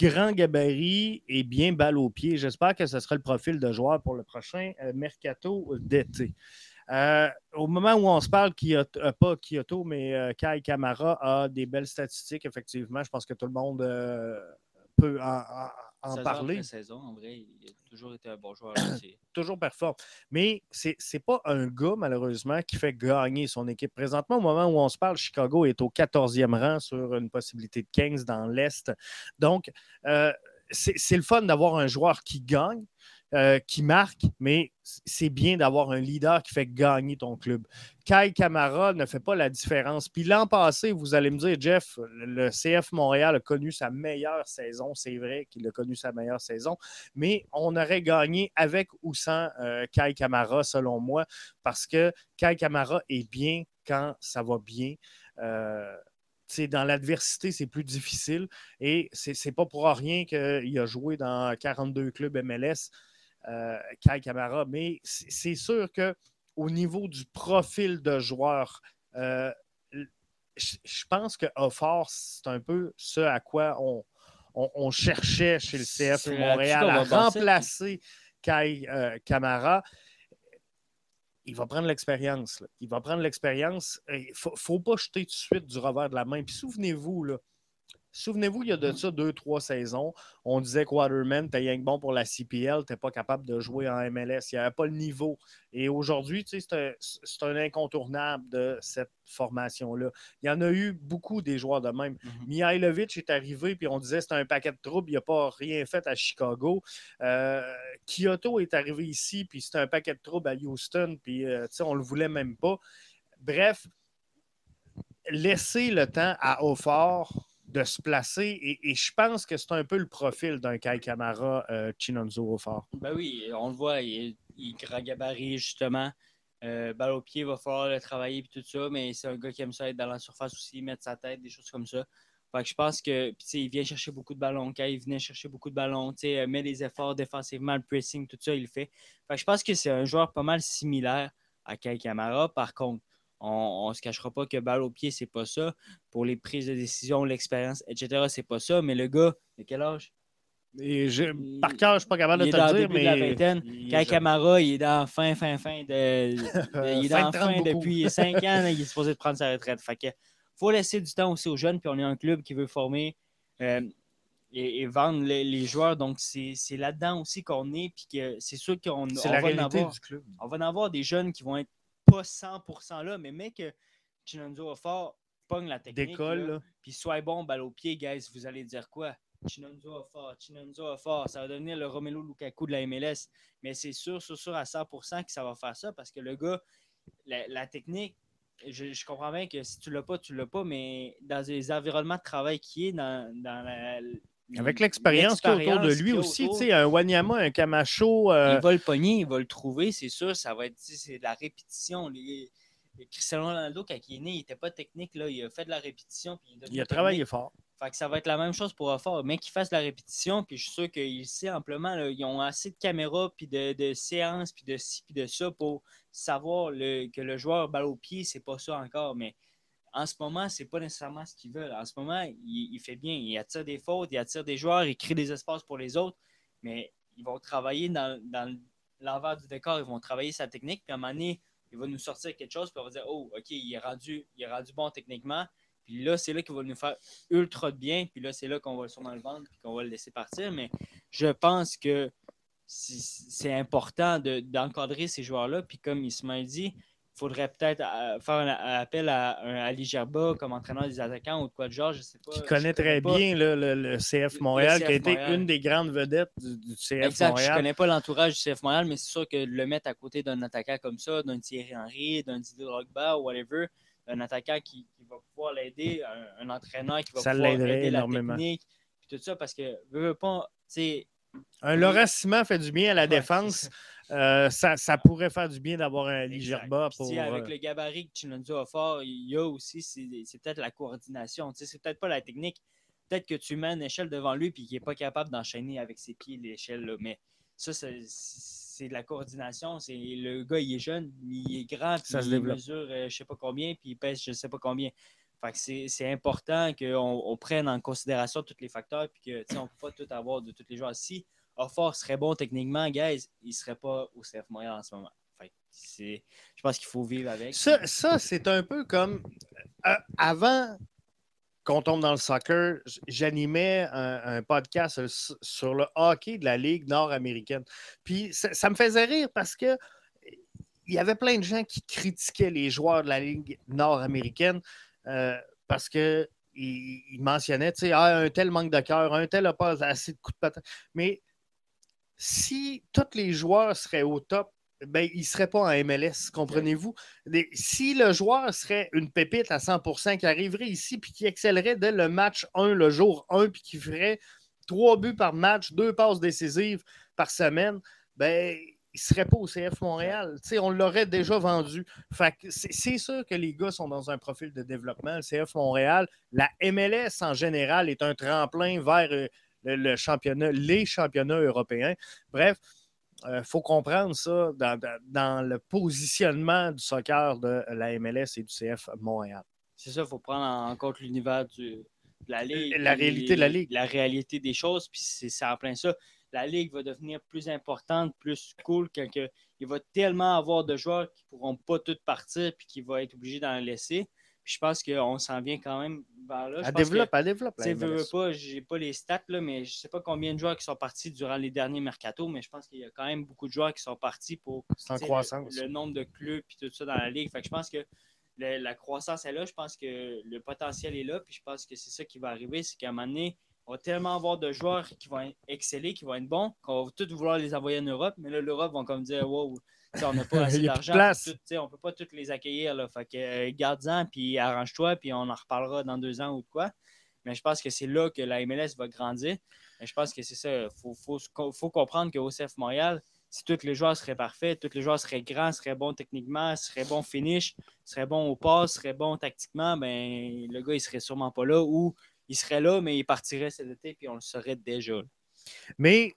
grand gabarit et bien balle au pied. J'espère que ce sera le profil de joueur pour le prochain euh, mercato d'été. Euh, au moment où on se parle, euh, pas Kyoto, mais Kai Camara a des belles statistiques, effectivement. Je pense que tout le monde peut en- en Saison parler. après saison, en vrai, il a toujours été un bon joueur. toujours performe. Mais c'est n'est pas un gars, malheureusement, qui fait gagner son équipe. Présentement, au moment où on se parle, Chicago est au 14e rang sur une possibilité de 15 dans l'Est. Donc, euh, c'est c'est le fun d'avoir un joueur qui gagne, euh, qui marque, mais c'est bien d'avoir un leader qui fait gagner ton club. Kai Kamara ne fait pas la différence. Puis l'an passé, vous allez me dire, Jeff, le CF Montréal a connu sa meilleure saison. C'est vrai qu'il a connu sa meilleure saison, mais on aurait gagné avec ou sans euh, Kai Kamara, selon moi, parce que Kai Kamara est bien quand ça va bien. Euh, dans l'adversité, c'est plus difficile. Et c'est c'est pas pour rien qu'il a joué dans 42 clubs MLS, Kai Kamara. Mais c'est sûr que au niveau du profil de joueur, euh, je, pense que Offort, c'est un peu ce à quoi on, on, on cherchait chez le CF Montréal à remplacer Kai euh, Kamara. Il va prendre l'expérience. Il va prendre l'expérience. Il ne faut, faut pas jeter tout de suite du revers de la main. Puis souvenez-vous, là, Souvenez-vous, il y a de ça deux, trois saisons, on disait que Waterman, t'es rien que bon pour la CPL, t'es pas capable de jouer en MLS. Il n'y avait pas le niveau. Et aujourd'hui, tu sais, c'est un, c'est un incontournable de cette formation-là. Il y en a eu beaucoup des joueurs de même. Mhm. Mihailovic est arrivé, puis on disait que c'était un paquet de troubles, il n'a pas rien fait à Chicago. Euh, Kyoto est arrivé ici, puis c'était un paquet de troubles à Houston, puis euh, tu sais, on ne le voulait même pas. Bref, laisser le temps à Hautfort de se placer, et, je pense que c'est un peu le profil d'un Kai Kamara euh, Chinonzo Hautfort. Ben oui, on le voit, il, est gabarit, justement. Euh, balle au pied, il va falloir le travailler et tout ça, mais c'est un gars qui aime ça être dans la surface aussi, mettre sa tête, des choses comme ça. Fait que je pense que, il vient chercher beaucoup de ballons. Quand il venait chercher beaucoup de ballons, euh, met des efforts défensivement, le pressing, tout ça, il le fait. Fait que je pense que c'est un joueur pas mal similaire à Kai Kamara. Par contre, on ne se cachera pas que balle au pied, c'est pas ça. Pour les prises de décision, l'expérience, etc., c'est pas ça. Mais le gars, de quel âge? Et je- par cœur, je ne suis pas capable de te le dire, début de la mais. vingtaine. il est Kai jeune. Kamara, il est dans fin, fin, fin de. de- il est dans fin 30 beaucoup. depuis 5 ans. il est supposé de prendre sa retraite. Fait que faut laisser du temps aussi aux jeunes. Puis on est un club qui veut former euh, et, et vendre les, les joueurs. Donc c'est là-dedans aussi qu'on est. Puis que c'est sûr qu'on va en avoir. du club. On va en avoir des jeunes qui vont être pas 100% là, mais mec, que Chinonzo fort pogne la technique. Là. puis soit bon, balle au pied, guys, vous allez dire quoi? Chinonzo a fort, Chinonzo a fort, ça va devenir le Romelu Lukaku de la MLS. Mais c'est sûr, sûr, sûr à 100% que ça va faire ça parce que le gars, la, la technique, je, je comprends bien que si tu l'as pas, tu l'as pas, mais dans les environnements de travail qui est dans, dans la. Avec l'expérience qu'il y a autour de lui aussi, tu sais, un Wanyama, un Camacho. euh, il va le pogner, il va le trouver, c'est sûr. Ça va être c'est de la répétition. Les, Cristiano Ronaldo, quand il est né, il n'était pas technique. Là. Il a fait de la répétition. Puis il, il a travaillé fort. Fait que ça va être la même chose pour Offort. Mais qu'il fasse de la répétition, puis je suis sûr qu'il sait amplement. là, ils ont assez de caméras, puis de, de séances, puis de ci, puis de ça pour savoir le- que le joueur balle au pied, c'est pas ça encore. Mais en ce moment, c'est pas nécessairement ce qu'ils veulent. En ce moment, il, fait bien. Il attire des fautes, il attire des joueurs, il crée des espaces pour les autres. Mais ils vont travailler dans, l'envers du décor, ils vont travailler sa technique, puis à un moment donné, il va nous sortir quelque chose, puis on va dire Oh, OK, il est rendu, bon techniquement. Puis là, c'est là qu'il va nous faire ultra bien. Puis là, c'est là qu'on va sûrement le vendre puis qu'on va le laisser partir. Mais je pense que c'est important de- d'encadrer ces joueurs-là. Puis comme Ismaël dit, faudrait peut-être euh, faire un appel à un Ali Gerba comme entraîneur des attaquants ou de quoi de genre, je sais pas. Qui je connaît très pas. bien là, le, le CF Montréal, Le qui a été Montréal. une des grandes vedettes du, du CF Exact, je Montréal. connais pas l'entourage du CF Montréal, mais c'est sûr que le mettre à côté d'un attaquant comme ça, d'un Thierry Henry, d'un Didier Drogba ou whatever, un attaquant qui, qui va pouvoir l'aider, un, un entraîneur qui va Ça pouvoir aider la énormément. technique, puis tout ça, parce que veux, veux pas, tu sais, Un Laurent Simon fait du bien à la Ouais, défense. Euh, ça, ça pourrait faire du bien d'avoir un. Gerba Puis, pour. tu avec euh, le gabarit que Chinonzo a fort, il y a aussi, c'est c'est peut-être la coordination. Tu sais, C'est peut-être pas la technique. Peut-être que tu mets une échelle devant lui et qu'il n'est pas capable d'enchaîner avec ses pieds l'échelle. là. Mais ça, c'est- c'est de la coordination. C'est Le gars, il est jeune, il est grand, puis Ça se il développe. mesure euh, je sais pas combien, puis il pèse je sais pas combien. Fait que c'est c'est important qu'on on prenne en considération tous les facteurs puis que tu sais, on ne peut pas tout avoir de tous les joueurs. Si Offort serait bon techniquement, guys, il serait pas au CF Montréal en ce moment. Fait je pense qu'il faut vivre avec. Ça, ça, c'est un peu comme. euh, avant qu'on tombe dans le soccer, j'animais un, podcast sur- le hockey de la Ligue nord-américaine. Puis ça, me faisait rire parce que il y avait plein de gens qui critiquaient les joueurs de la Ligue nord-américaine euh, parce que ils ils mentionnaient, tu sais, ah, un tel manque de cœur, un tel n'a pas assez de coups de patin. Mais si tous les joueurs seraient au top, ben, ils ne seraient pas en MLS, comprenez-vous? Si le joueur serait une pépite à 100% qui arriverait ici puis qui excellerait dès le match 1, le jour 1, puis qui ferait trois buts par match, deux passes décisives par semaine, ben, il ne serait pas au CF Montréal. On l'aurait déjà vendu. C'est sûr que les gars sont dans un profil de développement. Le CF Montréal, la MLS en général est un tremplin vers euh, le, le championnat, les championnats européens. Bref, il faut comprendre ça dans, le positionnement du soccer de la MLS et du CF Montréal. c'est ça, il faut prendre en compte l'univers de la Ligue. La réalité de la Ligue. La réalité des choses, puis c'est en plein ça. La Ligue va devenir plus importante, plus cool, quand il va tellement avoir de joueurs qui ne pourront pas tous partir, puis qui vont être obligés d'en laisser. Puis je pense qu'on s'en vient quand même vers là. Je Elle pense que- développe, elle développe. veux MLS. pas, j'ai pas les stats, là, mais je sais pas combien de joueurs qui sont partis durant les derniers mercatos, mais je pense qu'il y a quand même beaucoup de joueurs qui sont partis pour en croissance. Le, le nombre de clubs et tout ça dans la ligue. Fait que je pense que le- la croissance est là. Je pense que le potentiel est là. Puis je pense que c'est ça qui va arriver. C'est qu'à un moment donné, on va tellement avoir de joueurs qui vont exceller, qui vont être bons, qu'on va tous vouloir les envoyer en Europe. Mais là, l'Europe vont comme dire Wow, on n'a pas assez d'argent. On ne peut pas tous les accueillir. Là. Fait que euh, garde-en, puis arrange-toi, puis on en reparlera dans deux ans ou de quoi. Mais je pense que c'est là que la MLS va grandir. Mais je pense que c'est ça. Il faut, faut, faut comprendre qu'au CF Montréal, si tous les joueurs seraient parfaits, tous les joueurs seraient grands, seraient bons techniquement, seraient bons finish, seraient bons au pass, seraient bons tactiquement, ben le gars, il serait sûrement pas là ou il serait là, mais il partirait cet été, puis on le saurait déjà. Mais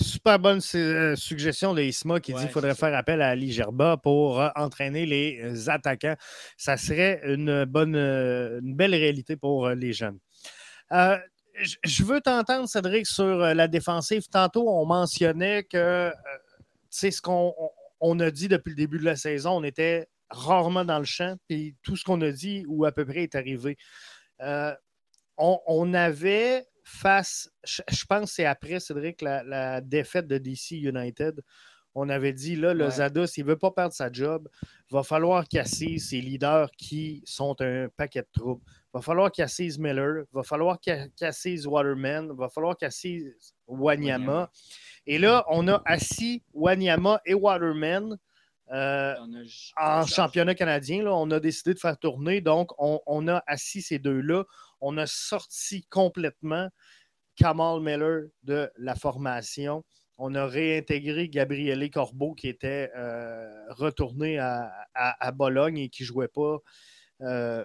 super bonne euh, suggestion de Isma qui dit qu'il faudrait c'est faire appel à Ali Gerba pour euh, entraîner les euh, attaquants. Ça serait une bonne, une belle réalité pour les jeunes. Euh, je- veux t'entendre, Cédric, sur la défensive. Tantôt, on mentionnait que, tu sais, ce qu'on on- on a dit depuis le début de la saison, on était rarement dans le champ, puis tout ce qu'on a dit ou à peu près est arrivé. Euh, on, on avait face, je, je pense que c'est après, Cédric, la, la défaite de DC United. On avait dit, là, le Ouais. Zada, s'il ne veut pas perdre sa job, va falloir qu'il assise ses leaders qui sont un paquet de troupes. Va falloir qu'il assise Miller, va falloir qu'il qu'il assise Waterman, va falloir qu'il assise Wanyama. Wanyama. Et là, on a assis Wanyama et Waterman. euh, en championnat canadien, là, on a décidé de faire tourner. Donc, on, on a assis ces deux-là. On a sorti complètement Kamal Miller de la formation. On a réintégré Gabriele Corbeau qui était euh, retourné à, Bologne et qui ne jouait pas. euh,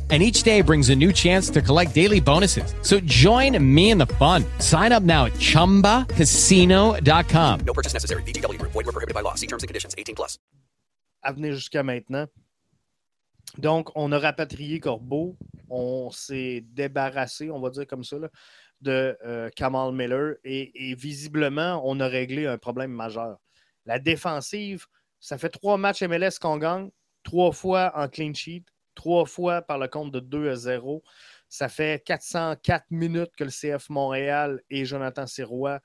And each day brings a new chance to collect daily bonuses. So join me in the fun. Sign up now at chumbacasino.com. No purchase necessary. VGW Group. Void were prohibited by law. See terms and conditions. 18 plus. à venir jusqu'à maintenant. Donc, on a rapatrié Corbeau. On s'est débarrassé, on va dire comme ça, là, de euh, Kamal Miller. Et, et visiblement, on a réglé un problème majeur. La défensive, ça fait trois matchs MLS qu'on gagne, trois fois en clean sheet, trois fois par le compte de 2 à 0. Ça fait 404 minutes que le CF Montréal et Jonathan Sirois,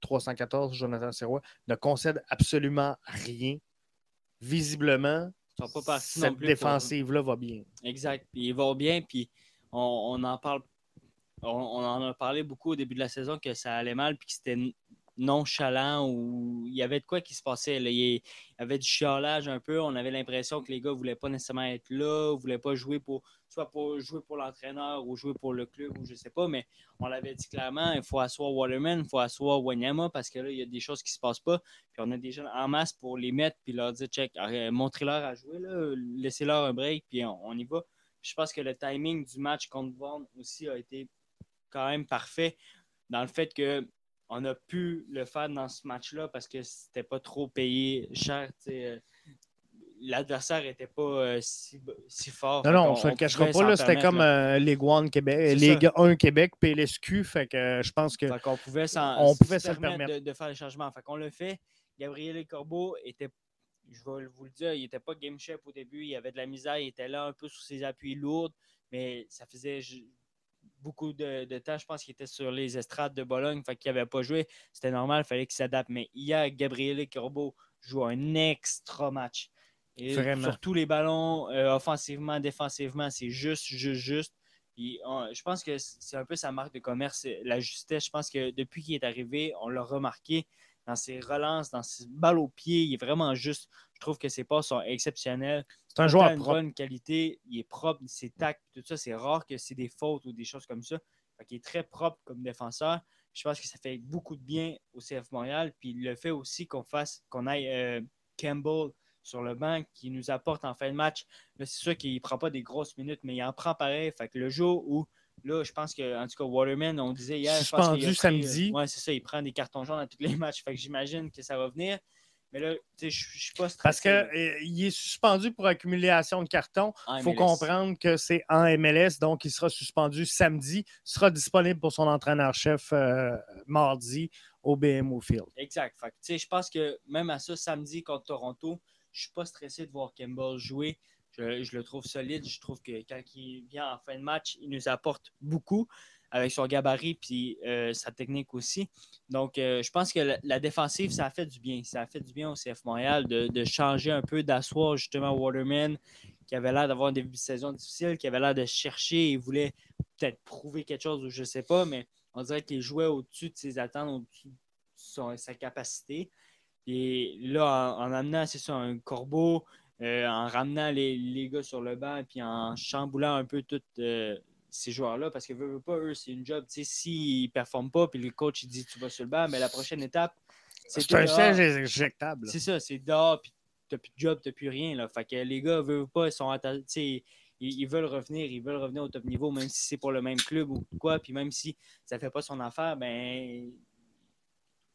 314, Jonathan Sirois, ne concèdent absolument rien visiblement, pas cette défensive-là va bien. Exact. Puis ils vont bien, puis on, on en parle. On, on en a parlé beaucoup au début de la saison que ça allait mal, puis que c'était nonchalant ou il y avait de quoi qui se passait. Il y avait du chiolage un peu. On avait l'impression que les gars ne voulaient pas nécessairement être là, ne voulaient pas jouer pour soit pour jouer pour l'entraîneur ou jouer pour le club ou je sais pas, mais on l'avait dit clairement, il faut asseoir Waterman, il faut asseoir Wanyama parce que là, il y a des choses qui se passent pas. Puis on a des jeunes en masse pour les mettre puis leur dire check, arrête, montrez-leur à jouer, laissez-leur un break, puis on, on y va. Je pense que le timing du match contre Vaughan aussi a été quand même parfait dans le fait que on a pu le faire dans ce match-là parce que c'était pas trop payé cher. euh, L'adversaire n'était pas euh, si, si fort. Non, non, on ne se le on cachera pas. C'était comme euh, Ligue 1 Québec, Ligue 1 Québec, PLSQ. Fait que euh, je pense que Fait qu'on pouvait, s'en- on pouvait se le permettre permettre. De, de faire les changements. Fait qu'on l'a fait. Gabriel Corbeau était, je vais vous le dire, il n'était pas game chef au début. Il avait de la misère. Il était là un peu sur ses appuis lourds, mais ça faisait beaucoup de, de temps. Je pense qu'il était sur les estrades de Bologne. Fait qu'il n'avait pas joué. C'était normal. Il fallait qu'il s'adapte. Mais hier, Gabriel Corbeau joue un extra match. Et Vraiment. sur tous les ballons, euh, offensivement, défensivement, c'est juste, juste, juste. On- je pense que c'est un peu sa marque de commerce, la justesse. Je pense que depuis qu'il est arrivé, on l'a remarqué dans ses relances, dans ses balles au pied. Il est vraiment juste. Je trouve que ses passes sont exceptionnelles. c'est un joueur propre. bonne qualité. Il est propre, ses tacs, tout ça. C'est rare que c'est des fautes ou des choses comme ça. Fait qu'il est très propre comme défenseur. Je pense que ça fait beaucoup de bien au CF Montréal. Puis le fait aussi qu'on fasse, qu'on aille euh, Campbell sur le banc qui nous apporte en fin de match. C'est sûr qu'il ne prend pas des grosses minutes, mais il en prend pareil. Fait que le jour où, là, je pense que, en tout cas, Waterman, on disait hier. je pense Suspendu qu'il a pris, samedi. euh, ouais, c'est ça, il prend des cartons jaunes à tous les matchs. Fait que j'imagine que ça va venir. Mais là, je je suis pas stressé. Parce qu'il est suspendu pour accumulation de cartons. Il faut MLS. comprendre que c'est en MLS, donc il sera suspendu samedi, sera disponible pour son entraîneur-chef euh, mardi au BMO Field. Exact. Je pense que même à ça, samedi contre Toronto, je suis pas stressé de voir Campbell jouer. Je, le trouve solide. Je trouve que quand il vient en fin de match, il nous apporte beaucoup avec son gabarit puis euh, sa technique aussi. Donc, euh, je pense que la, défensive, ça a fait du bien. Ça a fait du bien au CF Montréal de, changer un peu, d'asseoir justement Waterman, qui avait l'air d'avoir un début de saison difficile, qui avait l'air de chercher et voulait peut-être prouver quelque chose ou je sais pas, mais on dirait qu'il jouait au-dessus de ses attentes, au-dessus de sa capacité. Et là, en, en amenant, c'est ça, un corbeau, euh, en ramenant les, les gars sur le banc, puis en chamboulant un peu tous euh, ces joueurs-là, parce que veut pas, eux, c'est une job. Tu sais, s'ils ne performent pas, puis le coach il dit tu vas sur le banc, mais la prochaine étape, c'est C'est un siège éjectable. C'est ça, c'est dehors, puis t'as plus de job, t'as plus rien. Là. Fait que les gars veulent pas, ils sont atta- tu sais, ils, veulent revenir, ils veulent revenir au top niveau, même si c'est pour le même club ou quoi, puis même si ça fait pas son affaire, ben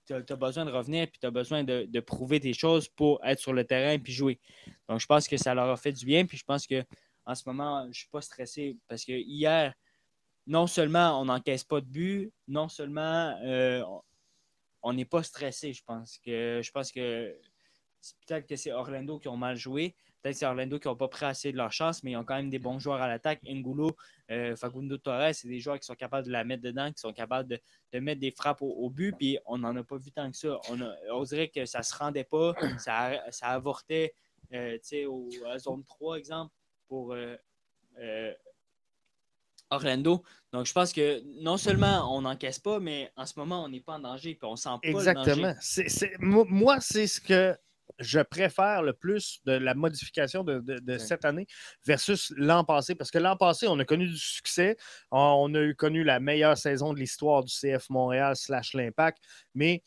tu as, besoin de revenir, puis tu as besoin de, de prouver tes choses pour être sur le terrain puis jouer. Donc, je pense que ça leur a fait du bien, puis je pense que en ce moment, je suis pas stressé parce que hier, non seulement on n'encaisse pas de but, non seulement euh, on n'est pas stressé, je pense que je pense que peut-être que c'est Orlando qui ont mal joué. Peut-être que c'est Orlando qui n'ont pas pris assez de leur chance, mais ils ont quand même des bons joueurs à l'attaque. Ngulo, euh, Facundo Torres, c'est des joueurs qui sont capables de la mettre dedans, qui sont capables de, mettre des frappes au, but. Puis on n'en a pas vu tant que ça. On, a- dirait que ça ne se rendait pas. Ça, ça avortait euh, au, à zone 3, exemple, pour euh, euh, Orlando. Donc je pense que non seulement on n'encaisse pas, mais en ce moment, on n'est pas en danger. Puis on sent pas Exactement. moi, c'est ce que je préfère le plus de la modification de, de- de Ouais. cette année versus l'an passé. Parce que l'an passé, on a connu du succès. On a eu connu la meilleure saison de l'histoire du CF Montréal slash l'Impact. Mais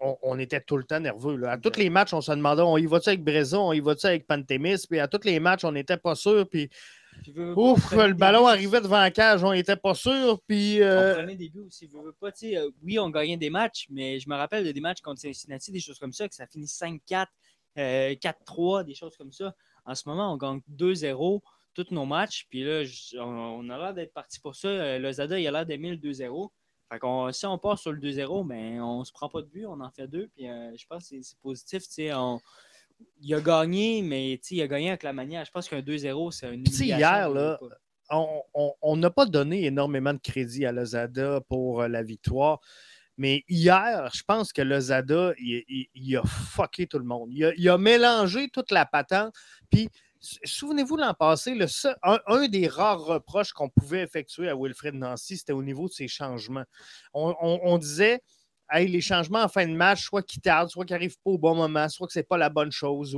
on, on était tout le temps nerveux. là. À tous les matchs, on se demandait on y va-tu avec Breza, on y va-tu avec Pantémis. Puis à tous les matchs, on n'était pas sûr. Puis Veux, ouf, le ballon buts arrivait devant la cage, on n'était pas sûr. Puis. euh, On prenait des buts aussi. veux, veux pas, tu sais, euh, oui, on gagnait des matchs, mais je me rappelle de des matchs contre Cincinnati, des choses comme ça, que ça finit 5-4, euh, 4-3, des choses comme ça. En ce moment, on gagne 2-0 tous nos matchs. Puis là, on, on a l'air d'être parti pour ça. Euh, Le Zada, il a l'air d'aimer le 2-0. Fait qu'on, si on part sur le 2-0, ben, on se prend pas de but, on en fait deux. Puis euh, je pense que c'est- c'est positif. on- il a gagné, mais il a gagné avec la manière. Je pense qu'un 2-0, c'est une tu sais, humiliation, hier, là, on- n'a pas donné énormément de crédit à Lozada pour euh, la victoire. Mais hier, je pense que Lozada, il, il- il a fucké tout le monde. Il a, il a mélangé toute la patente. Puis, souvenez-vous l'an passé, le seul- un, un des rares reproches qu'on pouvait effectuer à Wilfred Nancy, c'était au niveau de ses changements. On, on- on disait, les changements en fin de match, soit qu'ils tardent, soit qu'ils n'arrivent pas au bon moment, soit que ce n'est pas la bonne chose.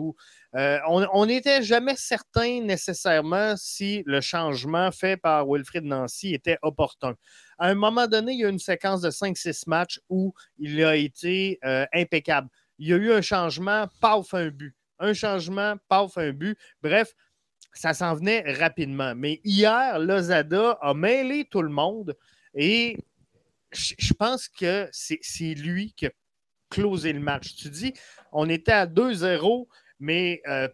Euh, on n'était jamais certain nécessairement si le changement fait par Wilfrid Nancy était opportun. À un moment donné, il y a une séquence de 5-6 matchs où il a été euh, impeccable. Il y a eu un changement, paf, un but. Un changement, paf, un but. Bref, ça s'en venait rapidement. Mais hier, Lozada a mêlé tout le monde et je pense que c'est lui qui a closé le match. Tu dis, on était à 2-0, mais euh,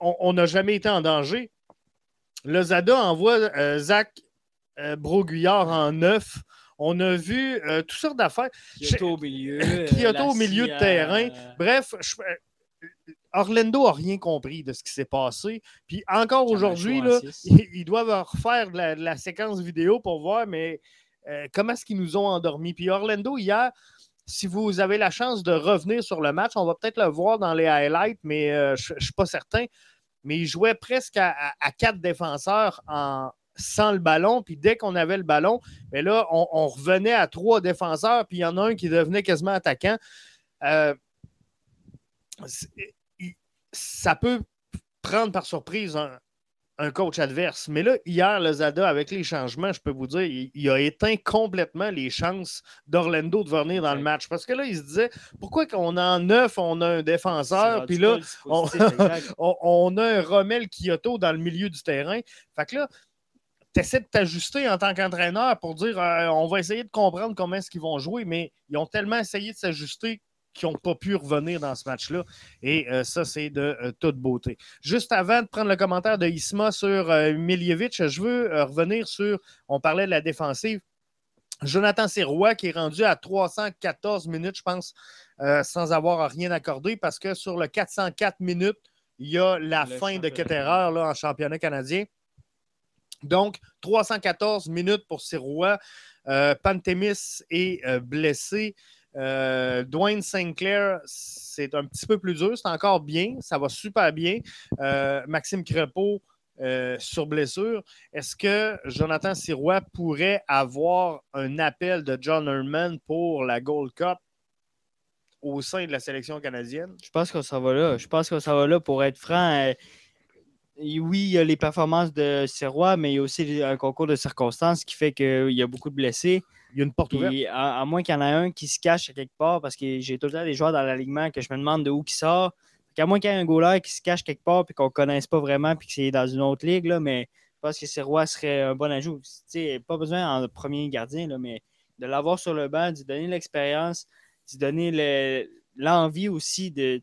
on n'a jamais été en danger. Lozada envoie euh, Zach euh, Broguillard en neuf. On a vu euh, toutes sortes d'affaires. Kyoto au milieu. Kyoto au milieu de terrain. Bref, je- Orlando n'a rien compris de ce qui s'est passé. Puis encore aujourd'hui, ils, ils doivent refaire de la, de la séquence vidéo pour voir, mais euh, comment est-ce qu'ils nous ont endormis? Puis Orlando, hier, si vous avez la chance de revenir sur le match, on va peut-être le voir dans les highlights, mais euh, je ne suis pas certain. Mais ils jouaient presque à, quatre défenseurs en, sans le ballon. Puis dès qu'on avait le ballon, mais là, on, revenait à trois défenseurs, puis il y en a un qui devenait quasiment attaquant. Euh, il- ça peut prendre par surprise un, un coach adverse. Mais là, hier, Lozada, avec les changements, je peux vous dire, il, il a éteint complètement les chances d'Orlando de venir dans le match. Parce que là, il se disait, pourquoi qu'on a en neuf, on a un défenseur, puis là, on a un Rommel Kyoto dans le milieu du terrain. Fait que là, tu essaies de t'ajuster en tant qu'entraîneur pour dire euh, on va essayer de comprendre comment est-ce qu'ils vont jouer, mais ils ont tellement essayé de s'ajuster qu'ils n'ont pas pu revenir dans ce match-là. Et euh, ça, c'est de euh, toute beauté. Juste avant de prendre le commentaire de Isma sur euh, Miljevic, je veux euh, revenir sur, on parlait de la défensive. Jonathan Sirois qui est rendu à 314 minutes, je pense, sans avoir rien accordé parce que sur le 404 minutes, il y a la Le fin de. Ketterer là, en championnat canadien. Donc, 314 minutes pour Sirois. Pantémis est blessé. Euh, Dwayne Sinclair, c'est un petit peu plus dur. C'est encore bien. Ça va super bien. Euh, Maxime Crepeau euh, sur blessure. Est-ce que Jonathan Sirois pourrait avoir un appel de John Herman pour la Gold Cup au sein de la sélection canadienne? Je pense qu'on s'en va là. Je pense qu'on s'en va là pour être franc. oui, il y a les performances de Sirois, mais il y a aussi un concours de circonstances qui fait qu'il y a beaucoup de blessés. Il y a une porte ouverte. Puis, à, moins qu'il y en ait un qui se cache à quelque part, parce que j'ai tout des joueurs dans l'alignement que je me demande de où qui sort. À moins qu'il y ait un goaler qui se cache quelque part et qu'on ne connaisse pas vraiment puis que c'est dans une autre ligue, là, mais je pense que Sirois serait un bon ajout. Tu sais, pas besoin en premier gardien, là, mais de l'avoir sur le banc, de lui donner l'expérience, de lui donner le- l'envie aussi de.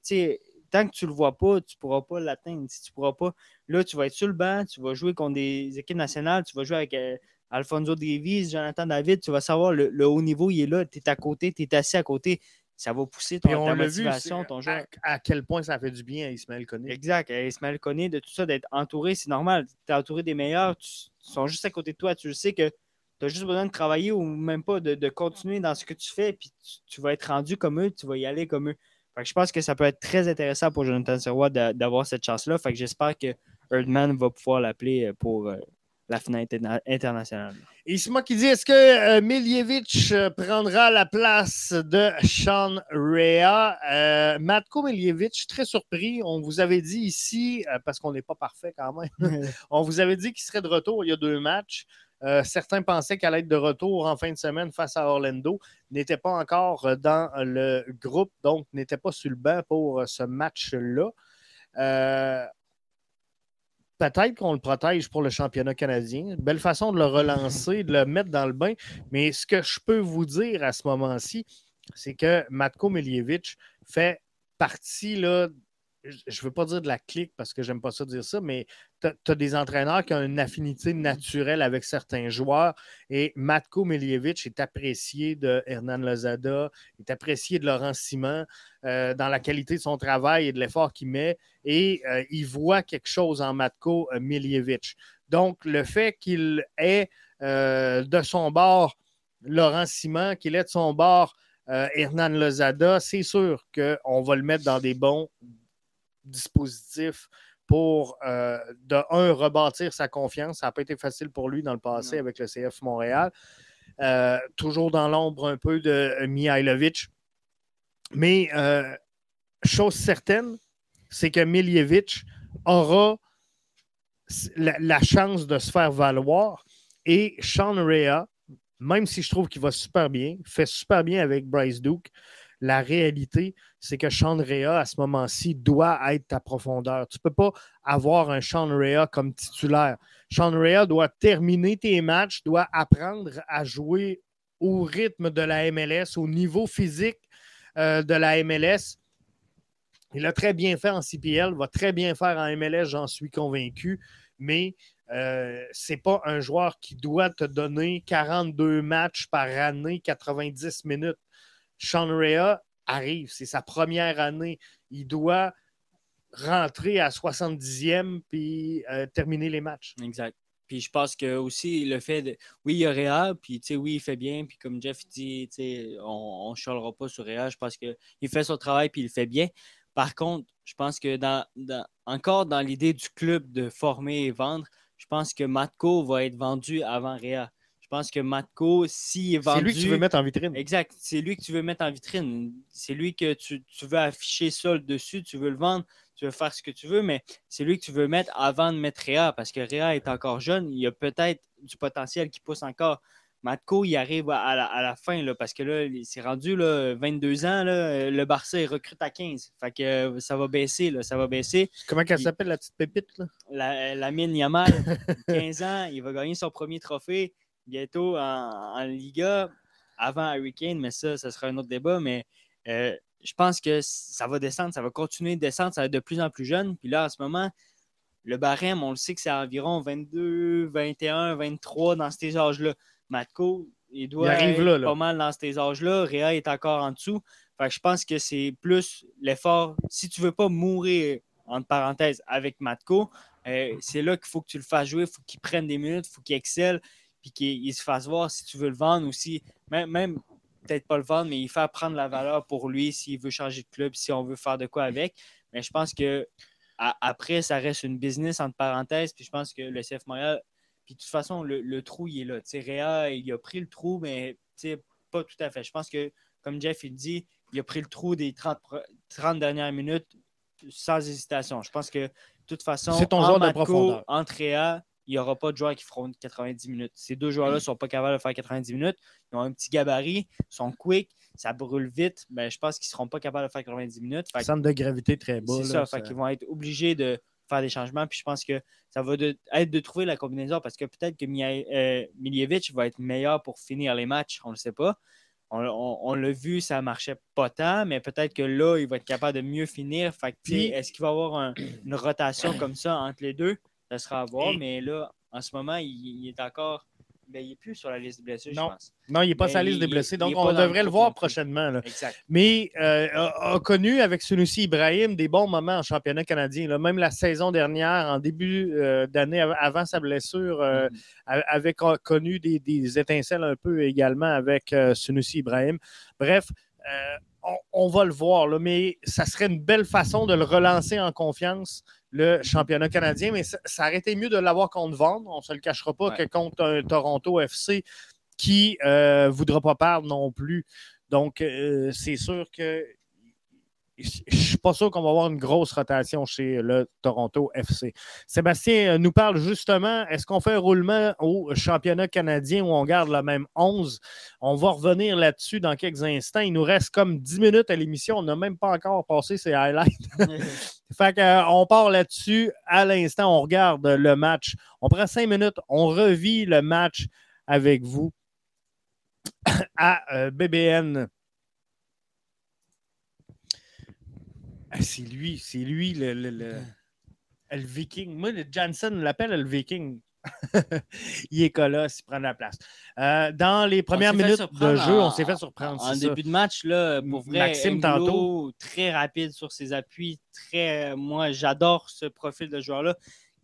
Tant que tu ne le vois pas, tu ne pourras pas l'atteindre. Tu pourras pas, là, tu vas être sur le banc, tu vas jouer contre des équipes nationales, tu vas jouer avec euh, Alfonso Davies, Jonathan David, tu vas savoir le, le haut niveau, il est là, tu es à côté, tu es assis à côté. Ça va pousser ton, ta vu, motivation, ton jeu. à, à quel point ça fait du bien à Ismaël Koné. Exact. Et Ismaël Koné, de tout ça, d'être entouré, c'est normal. Tu es entouré des meilleurs, tu, ils sont juste à côté de toi. Tu sais que tu as juste besoin de travailler ou même pas de, de continuer dans ce que tu fais, puis tu, tu vas être rendu comme eux, tu vas y aller comme eux. Fait que je pense que ça peut être très intéressant pour Jonathan Sirois d'a- d'avoir cette chance-là. Fait que j'espère que Erdman va pouvoir l'appeler pour euh, la finale interna- internationale. Isma qui dit est-ce que euh, Miljevic euh, prendra la place de Sean Rea? Euh, Matko Miljevic, très surpris. On vous avait dit ici, euh, parce qu'on n'est pas parfait quand même, on vous avait dit qu'il serait de retour il y a deux matchs. Certains pensaient qu'elle allait être de retour en fin de semaine face à Orlando. N'était pas encore dans le groupe, donc n'était pas sur le banc pour ce match-là. Peut-être qu'on le protège pour le championnat canadien. Belle façon de le relancer, de le mettre dans le bain. Mais ce que je peux vous dire à ce moment-ci, c'est que Matko Miljevic fait partie là, je ne veux pas dire de la clique parce que j'aime pas ça dire ça, mais tu as, des entraîneurs qui ont une affinité naturelle avec certains joueurs et Matko Miljevic est apprécié de Hernan Lozada, est apprécié de Laurent Simon euh, dans la qualité de son travail et de l'effort qu'il met et euh, il voit quelque chose en Matko euh, Miljevic. Donc, le fait qu'il ait de son bord Laurent Simon, qu'il ait de son bord Hernan Lozada, c'est sûr qu'on va le mettre dans des bons dispositif pour, euh, de un, rebâtir sa confiance. Ça n'a pas été facile pour lui dans le passé Non. avec le CF Montréal. Euh, toujours dans l'ombre un peu de euh, Mihailovic. Mais euh, chose certaine, c'est que Miljevic aura la, la chance de se faire valoir. Et Sean Rea, même si je trouve qu'il va super bien, fait super bien avec Bryce Duke, la réalité, c'est que Sean à ce moment-ci, doit être ta profondeur. Tu ne peux pas avoir un Sean comme titulaire. Sean doit terminer tes matchs, doit apprendre à jouer au rythme de la MLS, au niveau physique euh, de la MLS. Il a très bien fait en CPL, va très bien faire en MLS, j'en suis convaincu, mais euh, c'est pas un joueur qui doit te donner 42 matchs par année, 90 minutes. Sean Rea arrive, c'est sa première année. Il doit rentrer à 70e puis euh, terminer les matchs. Exact. Puis je pense que aussi le fait de. Oui, il y a Réa, puis oui, il fait bien. Puis comme Jeff dit, on ne chialera pas sur Réa. Je pense qu'il fait son travail puis il fait bien. Par contre, je pense que dans- encore dans l'idée du club de former et vendre, je pense que Matko va être vendu avant Réa. Je pense que Matko, s'il est vendu. C'est lui que tu veux mettre en vitrine. Exact. C'est lui que tu veux mettre en vitrine. C'est lui que tu, tu veux afficher ça le dessus, tu veux le vendre. tu veux faire ce que tu veux, mais c'est lui que tu veux mettre avant de mettre Réa parce que Réa est encore jeune. Il y a peut-être du potentiel qui pousse encore. Matko, il arrive à la, à la fin là, parce que là, il s'est rendu là, 22 ans. Là, le Barça il recrute à 15. Fait que euh, ça va baisser. Là, ça va baisser. Comment elle Il- s'appelle, la petite pépite? Là? La, la mine Yamal, 15 ans, il va gagner son premier trophée bientôt en, en Liga avant Harry Kane, mais ça, ça sera un autre débat. Mais euh, je pense que ça va descendre, ça va continuer de descendre, ça va être de plus en plus jeune. Puis là, en ce moment, le barème, on le sait que c'est environ 22, 21, 23 dans ces âges-là. Matko, il doit Il être là, là. pas mal dans ces âges-là. Réa est encore en dessous. Fait que je pense que c'est plus l'effort. Si tu veux pas mourir, entre parenthèses, avec Matko, euh, c'est là qu'il faut que tu le fasses jouer. Il faut qu'il prenne des minutes, il faut qu'il excelle, puis qu'il il se fasse voir si tu veux le vendre aussi. Même, même peut-être pas le vendre, mais il fait prendre la valeur pour lui s'il veut changer de club, si on veut faire de quoi avec. Mais je pense que à- après, ça reste une business entre parenthèses. Puis je pense que le CF Montréal, puis de toute façon, le, le trou, il est là. Tu sais, Réa, il a pris le trou, mais pas tout à fait. Je pense que, comme Jeff il dit, il a pris le trou des 30, pro- 30 dernières minutes sans hésitation. Je pense que de toute façon, C'est ton en joueur de profondeur. entre Réa, il n'y aura pas de joueurs qui feront 90 minutes. Ces deux joueurs-là ne sont pas capables de faire 90 minutes. Ils ont un petit gabarit, ils sont quick, ça brûle vite. Mais je pense qu'ils ne seront pas capables de faire 90 minutes. Fait Centre de gravité très bas. c'est ça, fait qu'ils vont être obligés de faire des changements. Puis je pense que ça va de- être de trouver la combinaison parce que peut-être que euh, Miljevic va être meilleur pour finir les matchs, on ne le sait pas. On, on- on l'a vu, ça marchait pas tant, mais peut-être que là, il va être capable de mieux finir. Fait est-ce qu'il va y avoir un- une rotation comme ça entre les deux? Ça sera à voir, Et- mais là, en ce moment, il, il est encore. ben, il n'est plus sur la liste de blessures, Non. je pense. Non, il n'est pas Mais sur la liste il- des blessés, donc on devrait le voir prochainement. là. Exact. Mais euh, a, a connu avec Sunusi Ibrahim des bons moments en championnat canadien. là. Même la saison dernière, en début euh, d'année, av- avant sa blessure, euh, Mhm. a- avait co- connu des, des étincelles un peu également avec Sunusi Ibrahim. Bref, on, on va le voir, là, mais ça serait une belle façon de le relancer en confiance, le championnat canadien. Mais ça, ça aurait été mieux de l'avoir contre Vendre. On ne se le cachera pas Ouais. que contre un Toronto FC qui ne voudra pas perdre non plus. Donc, euh, c'est sûr que je ne suis pas sûr qu'on va avoir une grosse rotation chez le Toronto FC. Sébastien euh, nous parle justement, est-ce qu'on fait un roulement au championnat canadien où on garde le même 11? On va revenir là-dessus dans quelques instants. Il nous reste comme 10 minutes à l'émission. On n'a même pas encore passé ces highlights. Fait que, euh, on part là-dessus. À l'instant, on regarde le match. On prend cinq minutes. On revit le match avec vous à euh, BBN. Ah, c'est lui, c'est lui le, le, le- le Viking. Moi, le Jansen l'appelle le Viking. il est colosse, il prend la place. Euh, dans les premières minutes de jeu, on s'est fait surprendre. En ça. début de match, là, pour vrai, Maxime, tantôt. très rapide sur ses appuis. Très, moi, j'adore ce profil de joueur-là.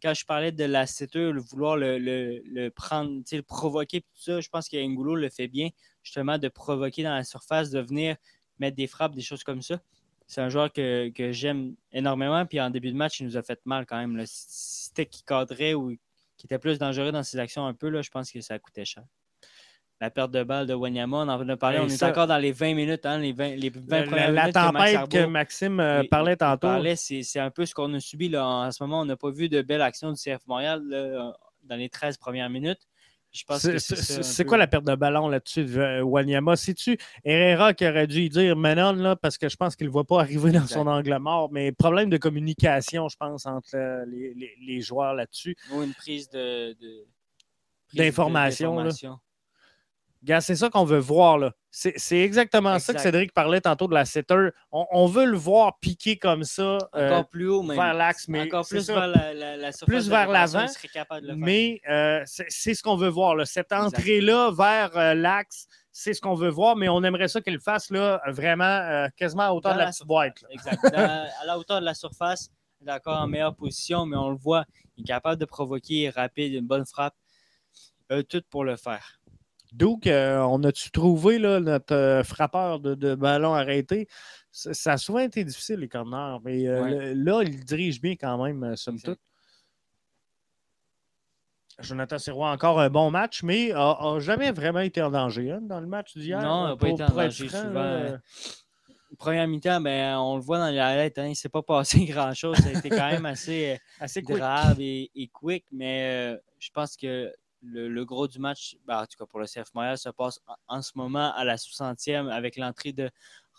Quand je parlais de la CETE, le vouloir le, le- le prendre, le provoquer, tout ça, je pense qu'Angulo le fait bien, justement, de provoquer dans la surface, de venir mettre des frappes, des choses comme ça. C'est un joueur que, que j'aime énormément. Puis en début de match, il nous a fait mal quand même. là. Si c'était qui cadrait ou qui était plus dangereux dans ses actions un peu, là, je pense que ça coûtait cher. La perte de balle de Wanyama, on en a parlé. On est encore dans les 20 minutes, hein, les 20, les 20 La, premières la minutes. que Max tempête que Maxime euh, parlait tantôt. c'est un peu ce qu'on a subi là, en ce moment. On n'a pas vu de belle action du CF Montréal là, dans les 13 premières minutes. Je pense C'est peu. quoi la perte de ballon là-dessus, euh, Wanyama? C'est-tu Herrera qui aurait dû y dire Menon, là, parce que je pense qu'il ne voit pas arriver dans son angle mort, mais problème de communication, je pense, entre euh, les, les- les joueurs là-dessus. Ou une prise de. D'information, c'est ça qu'on veut voir. là. C'est exactement ça que. Cédric parlait tantôt de la setter. On, on veut le voir piquer comme ça. euh, Encore plus haut, même. vers l'axe, mais Encore plus vers la, la, la surface Plus de vers réparation, l'avant. Mais euh, c'est ce qu'on veut voir. là. Cette entrée-là vers euh, l'axe, c'est ce qu'on veut voir, mais on aimerait ça qu'il le fasse là, vraiment quasiment à hauteur Dans de la petite boîte. là. Exact. Dans- à la hauteur de la surface, encore en meilleure position, mais on le voit, il est capable de provoquer rapide, une bonne frappe. Tout pour le faire. D'où on a-tu trouvé là, notre euh, frappeur de, de ballon arrêté? Ça, ça a souvent été difficile, les corners, mais euh, Ouais. le- là, il dirige bien quand même, euh, somme Exact. toute. Jonathan Sirois, encore un bon match, mais n'a jamais vraiment été en danger hein, dans le match d'hier. Non, il euh, n'a pas été en danger franc, souvent. euh, Première mi-temps, ben, on le voit dans les highlights, hein, il ne s'est pas passé grand-chose. Ça a été quand même assez, Assez euh, grave et, et quick, mais euh, je pense que le, le gros du match, ben, en tout cas pour le CF Montréal, se passe en, en ce moment à la 60e avec l'entrée de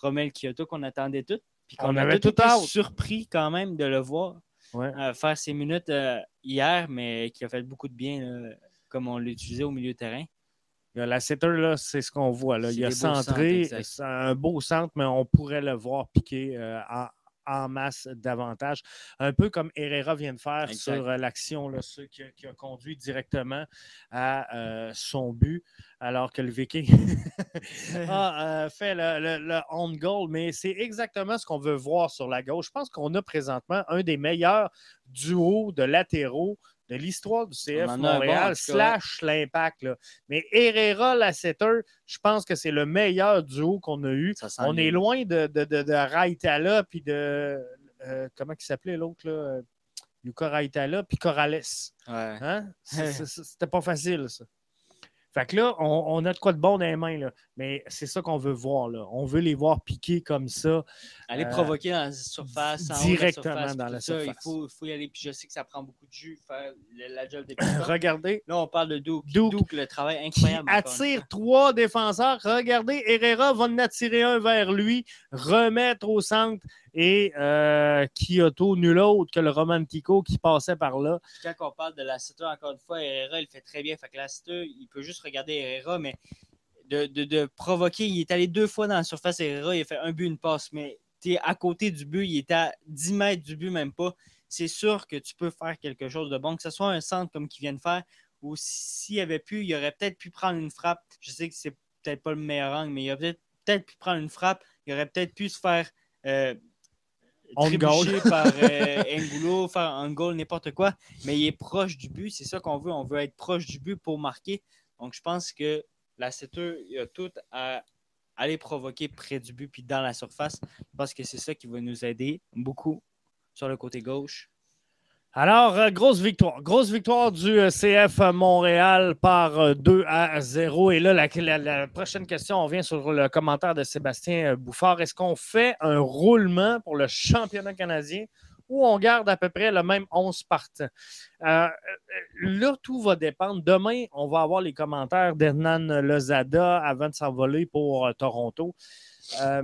Romel Kyoto qu'on attendait tout. Puis On qu'on avait tout été surpris quand même de le voir Ouais. euh, faire ses minutes euh, hier, mais qui a fait beaucoup de bien, là, comme on l'utilisait au milieu de terrain. La setter, là, c'est ce qu'on voit. Là. Il a centres, centré, un beau centre, mais on pourrait le voir piquer euh, en, en masse davantage. Un peu comme Herrera vient de faire Exact. sur euh, l'action, ce qui, a- qui a conduit directement à euh, son but, alors que le Viking a euh, fait le, le, le on goal. Mais c'est exactement ce qu'on veut voir sur la gauche. Je pense qu'on a présentement un des meilleurs duos de latéraux de l'histoire du CF en bon, Montréal, slash l'impact. Mais Herrera, la setter, je pense que c'est le meilleur duo qu'on a eu. On bien. est loin de, de, de, de Raitala, puis de. euh, comment il s'appelait l'autre, là? Yuka Raitala, puis Corrales. Ouais. Hein? C'était pas facile, ça. Fait que là, on, on a de quoi de bon dans les mains, là. Mais c'est ça qu'on veut voir, là. On veut les voir piquer comme ça. Aller Euh, provoquer dans la surface, en de la directement surface, dans la ça, surface. Il faut, il faut y aller. Puis je sais que ça prend beaucoup de jus, faire le- la job des. Regardez, Là, on parle de Duke. Duke, Duke, le travail incroyable. attire trois défenseurs. Regardez, Herrera va en attirer un vers lui, remettre au centre et euh, Kyoto, nul autre que le Romantico qui passait par là. Quand on parle de Lassiter, encore une fois, Herrera, il fait très bien. Fait que Lassiter, il peut juste regarder Herrera, mais de, de- provoquer, il est allé deux fois dans la surface Herrera, il a fait un but, une passe, mais tu es à côté du but, il est à 10 mètres du but, même pas. C'est sûr que tu peux faire quelque chose de bon, que ce soit un centre comme qu'il vient de faire, ou s'il avait pu, il aurait peut-être pu prendre une frappe. Je sais que c'est peut-être pas le meilleur angle, mais il aurait peut-être peut-être pu prendre une frappe, il aurait peut-être pu se faire. Euh, On goal. par euh, Angulo, faire un goal, n'importe quoi. Mais il est proche du but. C'est ça qu'on veut. On veut être proche du but pour marquer. Donc, je pense que la CETE, il a tout à aller provoquer près du but puis dans la surface. Je pense que c'est ça qui va nous aider beaucoup sur le côté gauche. Alors, euh, grosse victoire. Grosse victoire du euh, CF Montréal par euh, 2 à 0. Et là, la, prochaine question, on vient sur le commentaire de Sébastien euh, Bouffard. Est-ce qu'on fait un roulement pour le championnat canadien ou on garde à peu près le même 11 partants? Euh, euh, là, tout va dépendre. Demain, on va avoir les commentaires d'Hernan Lozada avant de s'envoler pour euh, Toronto. Euh,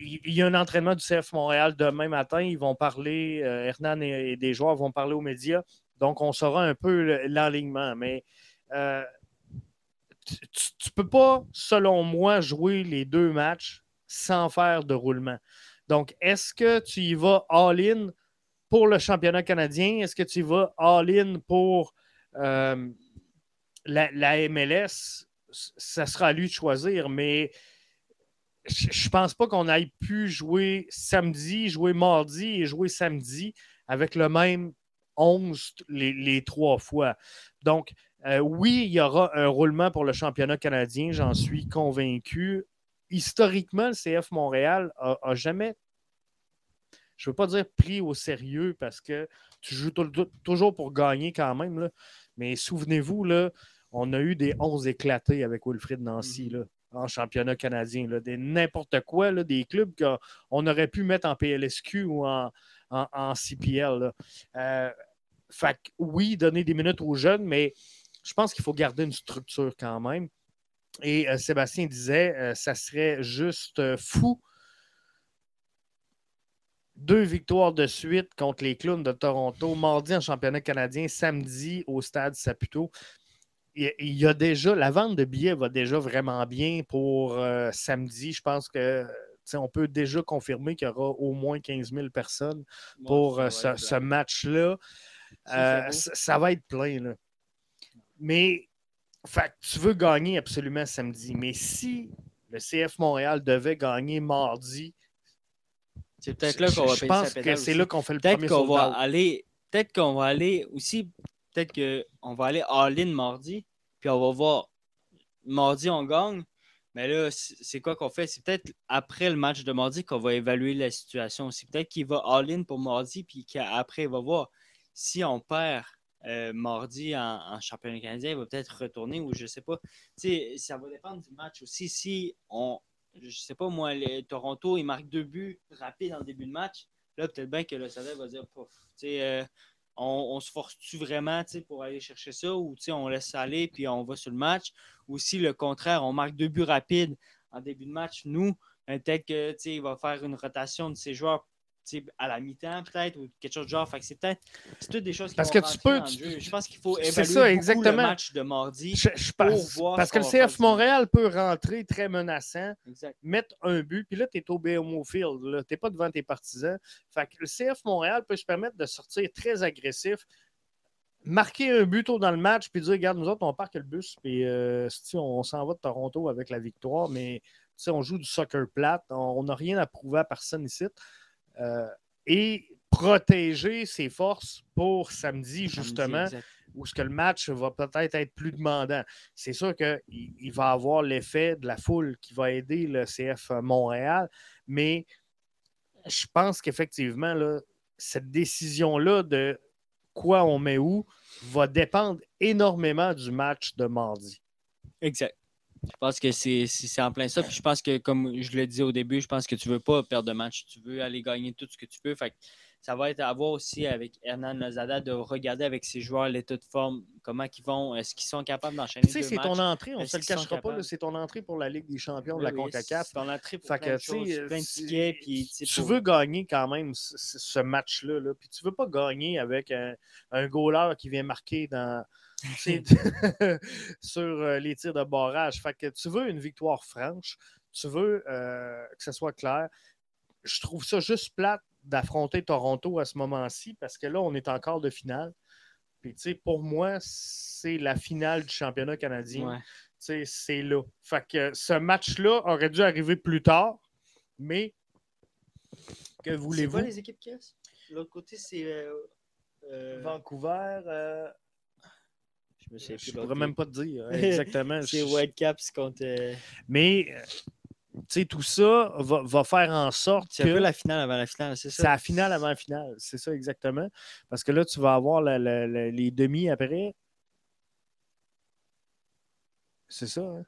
il y a un entraînement du CF Montréal demain matin. Ils vont parler, euh, Hernan et, des joueurs vont parler aux médias. Donc, on saura un peu l'alignement. Mais euh, tu ne peux pas, selon moi, jouer les deux matchs sans faire de roulement. Donc, est-ce que tu y vas all-in pour le championnat canadien? Est-ce que tu y vas all-in pour euh, la MLS? Ça sera à lui de choisir, mais je je pense pas qu'on aille pu jouer samedi, jouer mardi et jouer samedi avec le même 11 les, les trois fois. Donc, euh, oui, il y aura un roulement pour le championnat canadien, j'en suis convaincu. Historiquement, le CF Montréal a, a jamais, je ne veux pas dire pris au sérieux parce que tu joues tou- tou- toujours pour gagner quand même, là. mais souvenez-vous, là, on a eu des 11 éclatés avec Wilfrid Nancy. là en championnat canadien. N'importe quoi, des clubs qu'on aurait pu mettre en PLSQ ou en, CPL. Euh, fait oui, donner des minutes aux jeunes, mais je pense qu'il faut garder une structure quand même. Et euh, Sébastien disait, euh, ça serait juste fou. Deux victoires de suite contre les Clowns de Toronto, mardi en championnat canadien, samedi au stade Saputo il y a déjà, la vente de billets va déjà vraiment bien pour euh, samedi. Je pense que on peut déjà confirmer qu'il y aura au moins 15 000 personnes pour euh, ce, ce match-là. Euh, ça, ça va être plein. Là. Mais fait, tu veux gagner absolument samedi. Mais si le CF Montréal devait gagner mardi, C'est peut-être là qu'on va je pense que c'est là qu'on fait le Peut-être premier qu'on va sold-out. aller. Peut-être qu'on va aller aussi. Peut-être qu'on va aller all-in mardi. Puis on va voir. Mardi, on gagne. Mais là, c'est c'est quoi qu'on fait? C'est peut-être après le match de mardi qu'on va évaluer la situation aussi. Peut-être qu'il va all-in pour mardi, puis qu'après, il va voir si on perd euh, mardi en, championnat canadien, il va peut-être retourner ou je sais pas. Ça va dépendre du match aussi. Si on, je sais pas moi, les- Toronto, ils marquent deux buts rapides en début de match. Là, peut-être bien que le Sada va dire, Pouf, tu sais, euh, on, se force-tu vraiment pour aller chercher ça ou on laisse aller puis on va sur le match? Ou si le contraire, on marque deux buts rapides en début de match, nous, euh, peut-être que tu sais, il va faire une rotation de ses joueurs à la mi-temps, peut-être, ou quelque chose de genre. Fait que c'est peut-être. C'est toutes des choses qui Parce vont que tu peux- tu- jeu. Je pense qu'il faut évaluer ça, exactement. le match de mardi. Je, je pense, voir parce ce que le CF Montréal peut rentrer très menaçant, Exact. mettre un but, puis là, tu es au BMO Field. Tu n'es pas devant tes partisans. Fait que le CF Montréal peut se permettre de sortir très agressif, marquer un but tôt dans le match, puis dire Regarde, nous autres, on parque le bus, puis euh, si on s'en va de Toronto avec la victoire, mais on joue du soccer plate, on n'a rien à prouver à personne ici. Euh, et protéger ses forces pour samedi, justement où ce que le match va peut-être être plus demandant. C'est sûr qu'il il va avoir l'effet de la foule qui va aider le CF Montréal, mais je pense qu'effectivement, cette décision-là de quoi on met où va dépendre énormément du match de mardi. Exact. Je pense que c'est en plein ça. Puis je pense que, comme je le disais au début, je pense que tu ne veux pas perdre de match. Tu veux aller gagner tout ce que tu peux. Fait que ça va être à voir aussi avec Hernan Lozada de regarder avec ses joueurs l'état de forme, comment ils vont, est-ce qu'ils sont capables d'enchaîner Tu sais, c'est ton entrée, on ne se le cachera pas, c'est ton entrée pour la Ligue des champions de la oui, CONCACAF. C'est ton entrée pour Fait plein que, de tu sais, choses, plein de c'est- tickets. Puis, tu pour- veux gagner quand même ce, match-là. Là. Puis tu veux pas gagner avec un, un goaler qui vient marquer dans, sur euh, les tirs de barrage. Fait que tu veux une victoire franche. Tu veux euh, que ce soit clair. Je trouve ça juste plate d'affronter Toronto à ce moment-ci parce que là, on est encore de finale. Puis, tu sais, pour moi, c'est la finale du championnat canadien. Ouais. Tu sais, c'est là. Fait que ce match-là aurait dû arriver plus tard, mais que C'est voulez-vous? quoi les équipes qui restent? L'autre côté, c'est. euh, euh, Vancouver, euh, Je ne l'autre pourrais même pas te dire hein, exactement. C'est Whitecaps contre. euh, Mais, euh, tu sais, tout ça va, va faire en sorte C'est un que peu la finale avant la finale, c'est c'est ça? la finale avant la finale. C'est ça exactement. Parce que là, tu vas avoir la- la- la- les demi après. C'est ça. hein?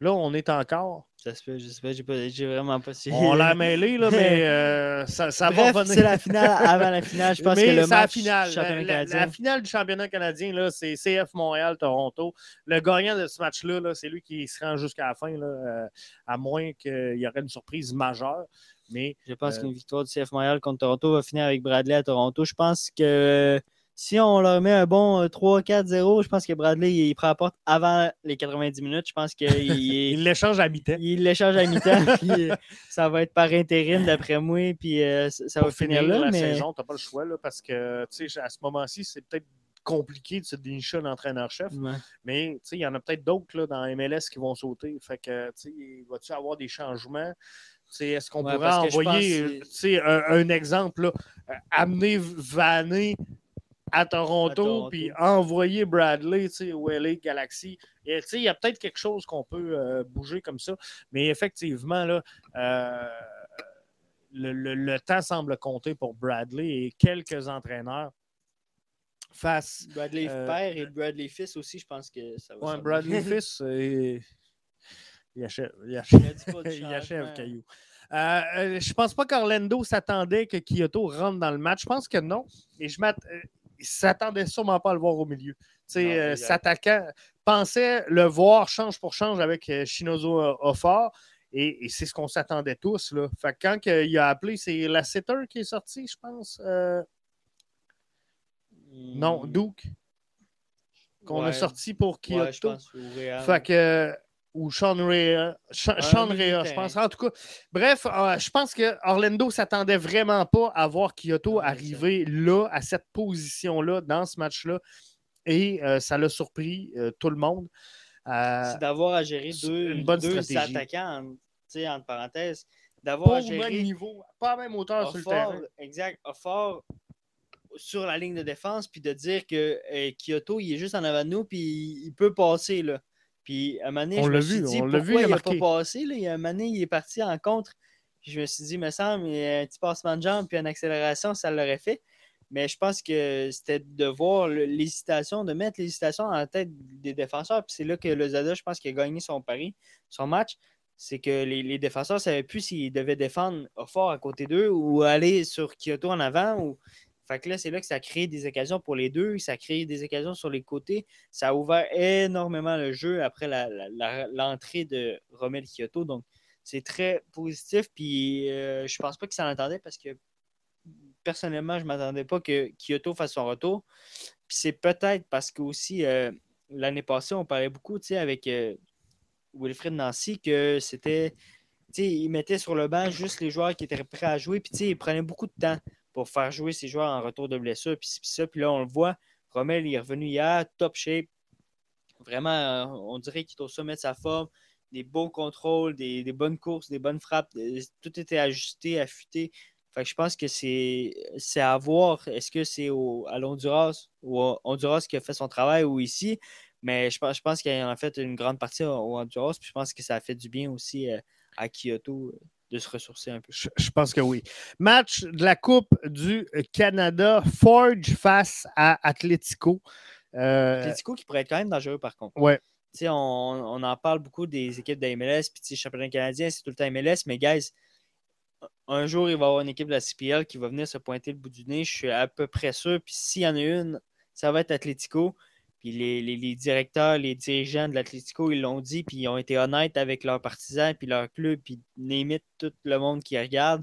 Là, on est encore. Ça se peut, je sais pas, j'ai pas- j'ai vraiment pas suivi. On l'a mêlé, là, mais euh, ça, ça va revenir. c'est la finale avant la finale. Je pense Mais que le la finale. championnat La, la- la finale du championnat canadien, là, c'est CF Montréal-Toronto. Le gagnant de ce match-là, là, c'est lui qui se rend jusqu'à la fin, là, euh, à moins qu'il y aurait une surprise majeure. Mais je pense euh, qu'une victoire du CF Montréal contre Toronto va finir avec Bradley à Toronto. Je pense que si on leur met un bon euh, 3-4-0, je pense que Bradley il, prend la porte avant les 90 minutes. Je pense qu'il il l'échange à mi-temps. il l'échange à mi-temps. puis, euh, ça va être par intérim d'après moi. Puis euh, ça ça va finir finir là. la mais... saison, tu n'as pas le choix, là, parce que tu sais, à ce moment-ci, c'est peut-être compliqué de se dénicher un entraîneur-chef. Ouais. Mais tu sais, il y en a peut-être d'autres là, dans MLS qui vont sauter. Fait que, tu sais, va-tu avoir des changements? Est-ce qu'on Ouais, pourrait envoyer euh, que un, un exemple, là, euh, amener Vané à Toronto, puis envoyer Bradley tu sais, au LA Galaxy. Et, tu sais, Il y a peut-être quelque chose qu'on peut euh, bouger comme ça. Mais effectivement, là, euh, le, le- le temps semble compter pour Bradley et quelques entraîneurs face Bradley Euh, père et Bradley fils aussi, je pense que ça va. Ouais. Bradley Fils, euh, il achève, il achève, Il achève. Caillou. Euh, je pense pas qu'Orlando s'attendait que Kyoto rentre dans le match. Je pense que non. Et je il s'attendait sûrement pas à le voir au milieu. Tu sais, Non, euh, s'attaquant, pensait le voir change pour change avec euh, Shinozo euh, Offar. Et, et c'est ce qu'on s'attendait tous. Là. Fait que quand que il a appelé, c'est la setter qui est sortie, je pense. Euh, non, Hmm, Duke, qu'on a sorti pour Kyoto. Ouais. Fait que. Ou Sean Rea. Sean, de Rea, je terrain. pense. En tout cas, bref, euh, je pense que Orlando s'attendait vraiment pas à voir Kyoto c'est arriver là, à cette position-là, dans ce match-là. Et euh, ça l'a surpris euh, tout le monde. C'est d'avoir à gérer deux, une bonne deux stratégie. attaquants, en- tu sais, entre parenthèses. pas D'avoir à au même niveau, pas à même hauteur sur le terrain. exact, Offort sur la ligne de défense, puis de dire que Kyoto, il est juste en avant de nous, puis il peut passer, là. Puis à un moment donné, On je me suis vu, dit, pourquoi il n'a pas passé, là? Il y a un moment donné, il est parti en contre, puis je me suis dit, me semble, il y a un petit passement de jambe, puis une accélération, ça l'aurait fait. Mais je pense que c'était de voir l'hésitation, de mettre l'hésitation dans la tête des défenseurs. Puis c'est là que le Zada, je pense qu'il a gagné son pari, son match. c'est que les, les défenseurs ne savaient plus s'ils devaient défendre fort à côté d'eux ou aller sur Kyoto en avant. Ou... Fait que là, c'est là que ça crée des occasions pour les deux. Ça crée des occasions sur les côtés. Ça a ouvert énormément le jeu après l'entrée de Romel Kyoto. Donc, c'est très positif. Puis, euh, je pense pas que ça l'entendait parce que personnellement, je m'attendais pas que Kyoto fasse son retour. Puis, c'est peut-être parce que aussi, euh, l'année passée, on parlait beaucoup avec euh, Wilfred Nancy que c'était. Il mettait sur le banc juste les joueurs qui étaient prêts à jouer. Puis, il prenait beaucoup de temps pour faire jouer ses joueurs en retour de blessure. Puis, ça. Puis là, on le voit. Rommel est revenu hier, top shape. Vraiment, on dirait qu'il est au sommet de sa forme des beaux contrôles, des, bonnes courses, des bonnes frappes. Tout était ajusté, affûté. Je pense que c'est à voir. Est-ce que c'est à l'Honduras ou Honduras qui a fait son travail ou ici? Mais je pense, je pense qu'il en a fait une grande partie au Honduras. Puis je pense que ça a fait du bien aussi euh, à Kyoto euh, de se ressourcer un peu. Je, pense que oui. Match de la Coupe du Canada, Forge face à Atletico. Euh, Atletico qui pourrait être quand même dangereux par contre. Ouais, on, en parle beaucoup des équipes de MLS, puis championnat canadien, c'est tout le temps MLS, mais guys, un jour, il va y avoir une équipe de la CPL qui va venir se pointer le bout du nez. Je suis à peu près sûr. Puis s'il y en a une, ça va être Atletico. Les, directeurs, les dirigeants de l'Atletico, ils l'ont dit, puis ils ont été honnêtes avec leurs partisans, puis leur club, puis limite tout le monde qui regarde.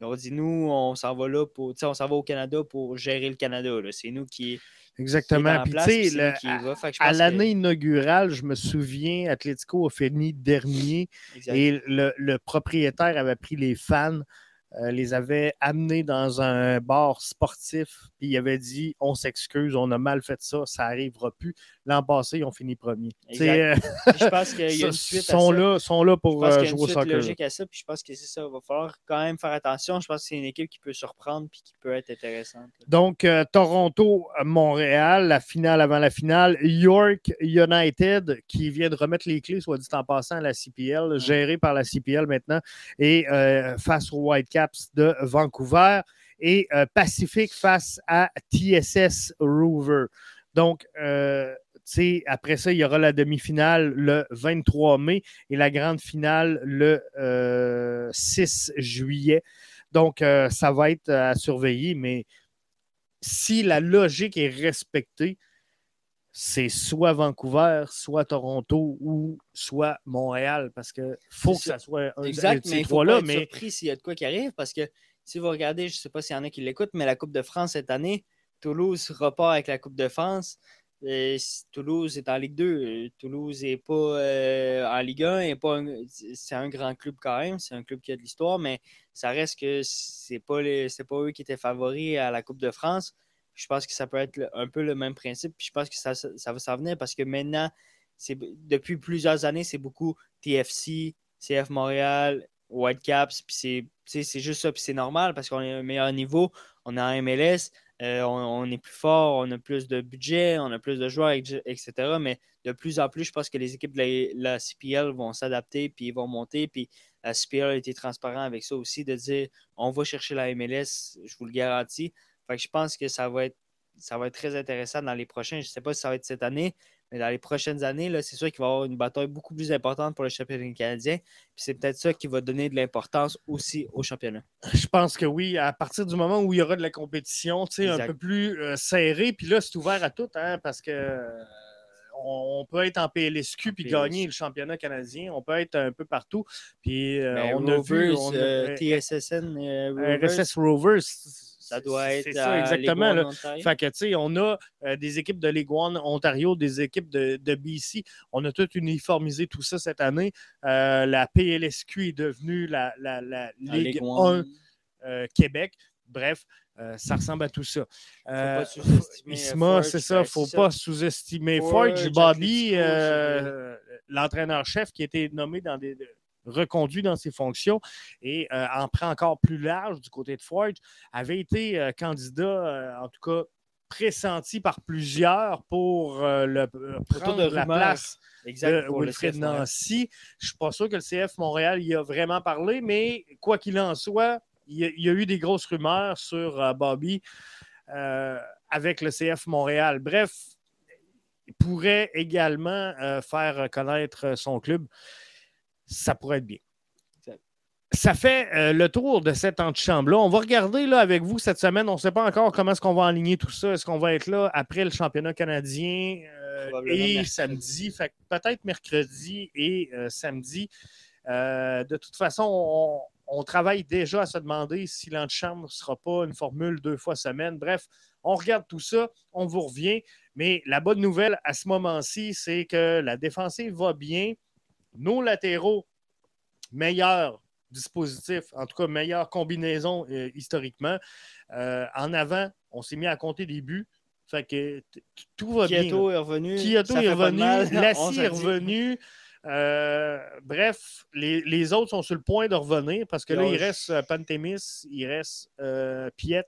Ils ont dit, nous, on s'en va là pour, on s'en va au Canada pour gérer le Canada. C'est nous qui, Exactement. Puis, à, l'année inaugurale, je me souviens, Atletico a fini dernier et le, propriétaire avait pris les fans euh, les avait amenés dans un bar sportif, puis il avait dit On s'excuse, on a mal fait ça, ça n'arrivera plus. L'an passé, ils ont fini premier. Euh, je pense qu'il y a une suite sont à Là, sont là pour euh, jouer au soccer. logique à ça, puis je pense que c'est ça. Il va falloir quand même faire attention. Je pense que c'est une équipe qui peut surprendre puis qui peut être intéressante. Donc, Toronto-Montréal, la finale avant la finale. York United, qui vient de remettre les clés, soit dit en passant, à la CPL, gérée par la CPL maintenant, et face au Whitecaps de Vancouver et euh, Pacifique face à TSS Rover. Donc, euh, après ça, il y aura la demi-finale le 23 mai et la grande finale le 6 euh, juillet. Donc, ça va être à surveiller, mais si la logique est respectée, c'est soit Vancouver, soit Toronto ou soit Montréal parce que faut que ça soit un exact, de ces trois-là. Mais surpris s'il y a de quoi qui arrive parce que si vous regardez, je ne sais pas s'il y en a qui l'écoutent, mais la Coupe de France cette année, Toulouse repart avec la Coupe de France. Toulouse est en Ligue 2. Toulouse n'est pas euh, en Ligue 1. C'est un grand club quand même. C'est un club qui a de l'histoire, mais ça reste que ce n'est pas, pas eux qui étaient favoris à la Coupe de France. Je pense que ça peut être un peu le même principe. Je pense que ça, va s'en venir parce que maintenant, depuis plusieurs années, c'est beaucoup TFC, CF Montréal, Whitecaps. C'est juste ça. Puis c'est normal parce qu'on est un meilleur niveau. On est en MLS. Euh, on, est plus fort, on a plus de budget, on a plus de joueurs, etc. Mais de plus en plus, je pense que les équipes de la, CPL vont s'adapter puis vont monter. Puis la CPL a été transparent avec ça aussi, de dire on va chercher la MLS, je vous le garantis je pense que ça va être ça va être très intéressant dans les prochains. Je ne sais pas si ça va être cette année, mais dans les prochaines années, c'est sûr qu'il va y avoir une bataille beaucoup plus importante pour le championnat canadien. c'est peut-être ça qui va donner de l'importance aussi au championnat. Je pense que oui, à partir du moment où il y aura de la compétition, un peu plus euh, serrée, puis là, c'est ouvert à tout, hein, parce que euh, on peut être en PLSQ puis gagner le championnat canadien. On peut être un peu partout. Puis euh, ben, on, a vu, TSSN, RSS Rovers ça doit être. C'est ça, exactement. Fait que, tu sais, on a euh, des équipes de Ligue 1 Ontario, des équipes de, BC. On a tout uniformisé tout ça cette année. Euh, la PLSQ est devenue la, Ligue, 1 euh, Québec. Bref, ça ressemble à tout ça. Euh, Isma, c'est ça, il ne faut pas sous-estimer. Forge, Bobby, l'entraîneur-chef qui a été nommé dans des, reconduit dans ses fonctions et euh, en prend encore plus large du côté de Forge, avait été euh, candidat, euh, en tout cas pressenti par plusieurs pour le, prendre de la place de Wilfred Nancy. Je ne suis pas sûr que le CF Montréal y a vraiment parlé, mais quoi qu'il en soit, il y, a, eu des grosses rumeurs sur Bobby avec le CF Montréal. Bref, il pourrait également faire connaître son club ça pourrait être bien. ça fait euh, le tour de cette antichambre-là. On va regarder là, avec vous cette semaine. On ne sait pas encore comment est-ce qu'on va aligner tout ça. Est-ce qu'on va être là après le championnat canadien euh, et mercredi. samedi? Fait peut-être mercredi et euh, samedi. De toute façon, on, on travaille déjà à se demander si l'antichambre ne sera pas une formule deux fois semaine. Bref, on regarde tout ça, on vous revient. Mais la bonne nouvelle à ce moment-ci, c'est que la défensive va bien. Nos latéraux, meilleurs dispositif, en tout cas meilleure combinaison euh, historiquement. Euh, en avant, on s'est mis à compter des buts. Fait que tout va bien. Kyoto là. est revenu. Kyoto ça est revenu, Lassie est revenu. Euh, bref, les, les autres sont sur le point de revenir parce que là, il reste Pantémis, il reste Piet,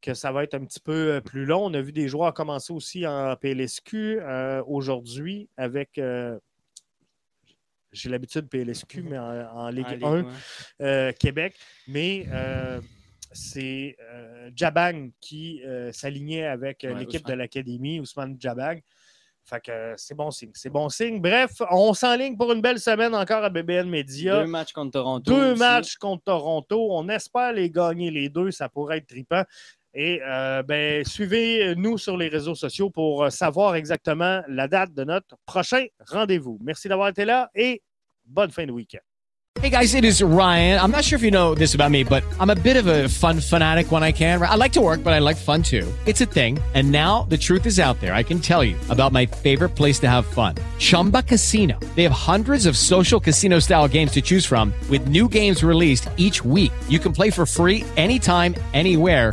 que ça va être un petit peu plus long. On a vu des joueurs commencer aussi en PLSQ aujourd'hui avec. J'ai l'habitude PLSQ, mais en, en Ligue En Ligue 1 un. euh, Québec, mais euh, c'est euh, Jabang qui s'alignait avec Ouais, l'équipe de l'Académie, Ousmane Jabang. Fait que c'est bon signe. C'est bon signe. Bref, on s'enligne pour une belle semaine encore à BBN Media. Deux matchs contre Toronto. Deux aussi. matchs contre Toronto. On espère les gagner les deux. Ça pourrait être trippant. Et euh, ben, suivez-nous sur les réseaux sociaux pour euh, savoir exactement la date de notre prochain rendez-vous. Merci d'avoir été là et bonne fin de week-end. Hey guys, it is Ryan. I'm not sure if you know this about me, but I'm a bit of a fun fanatic when I can. I like to work, but I like fun too. It's a thing. And now the truth is out there. I can tell you about my favorite place to have fun. Chumba Casino. They have hundreds of social casino style games to choose from with new games released each week. You can play for free anytime, anywhere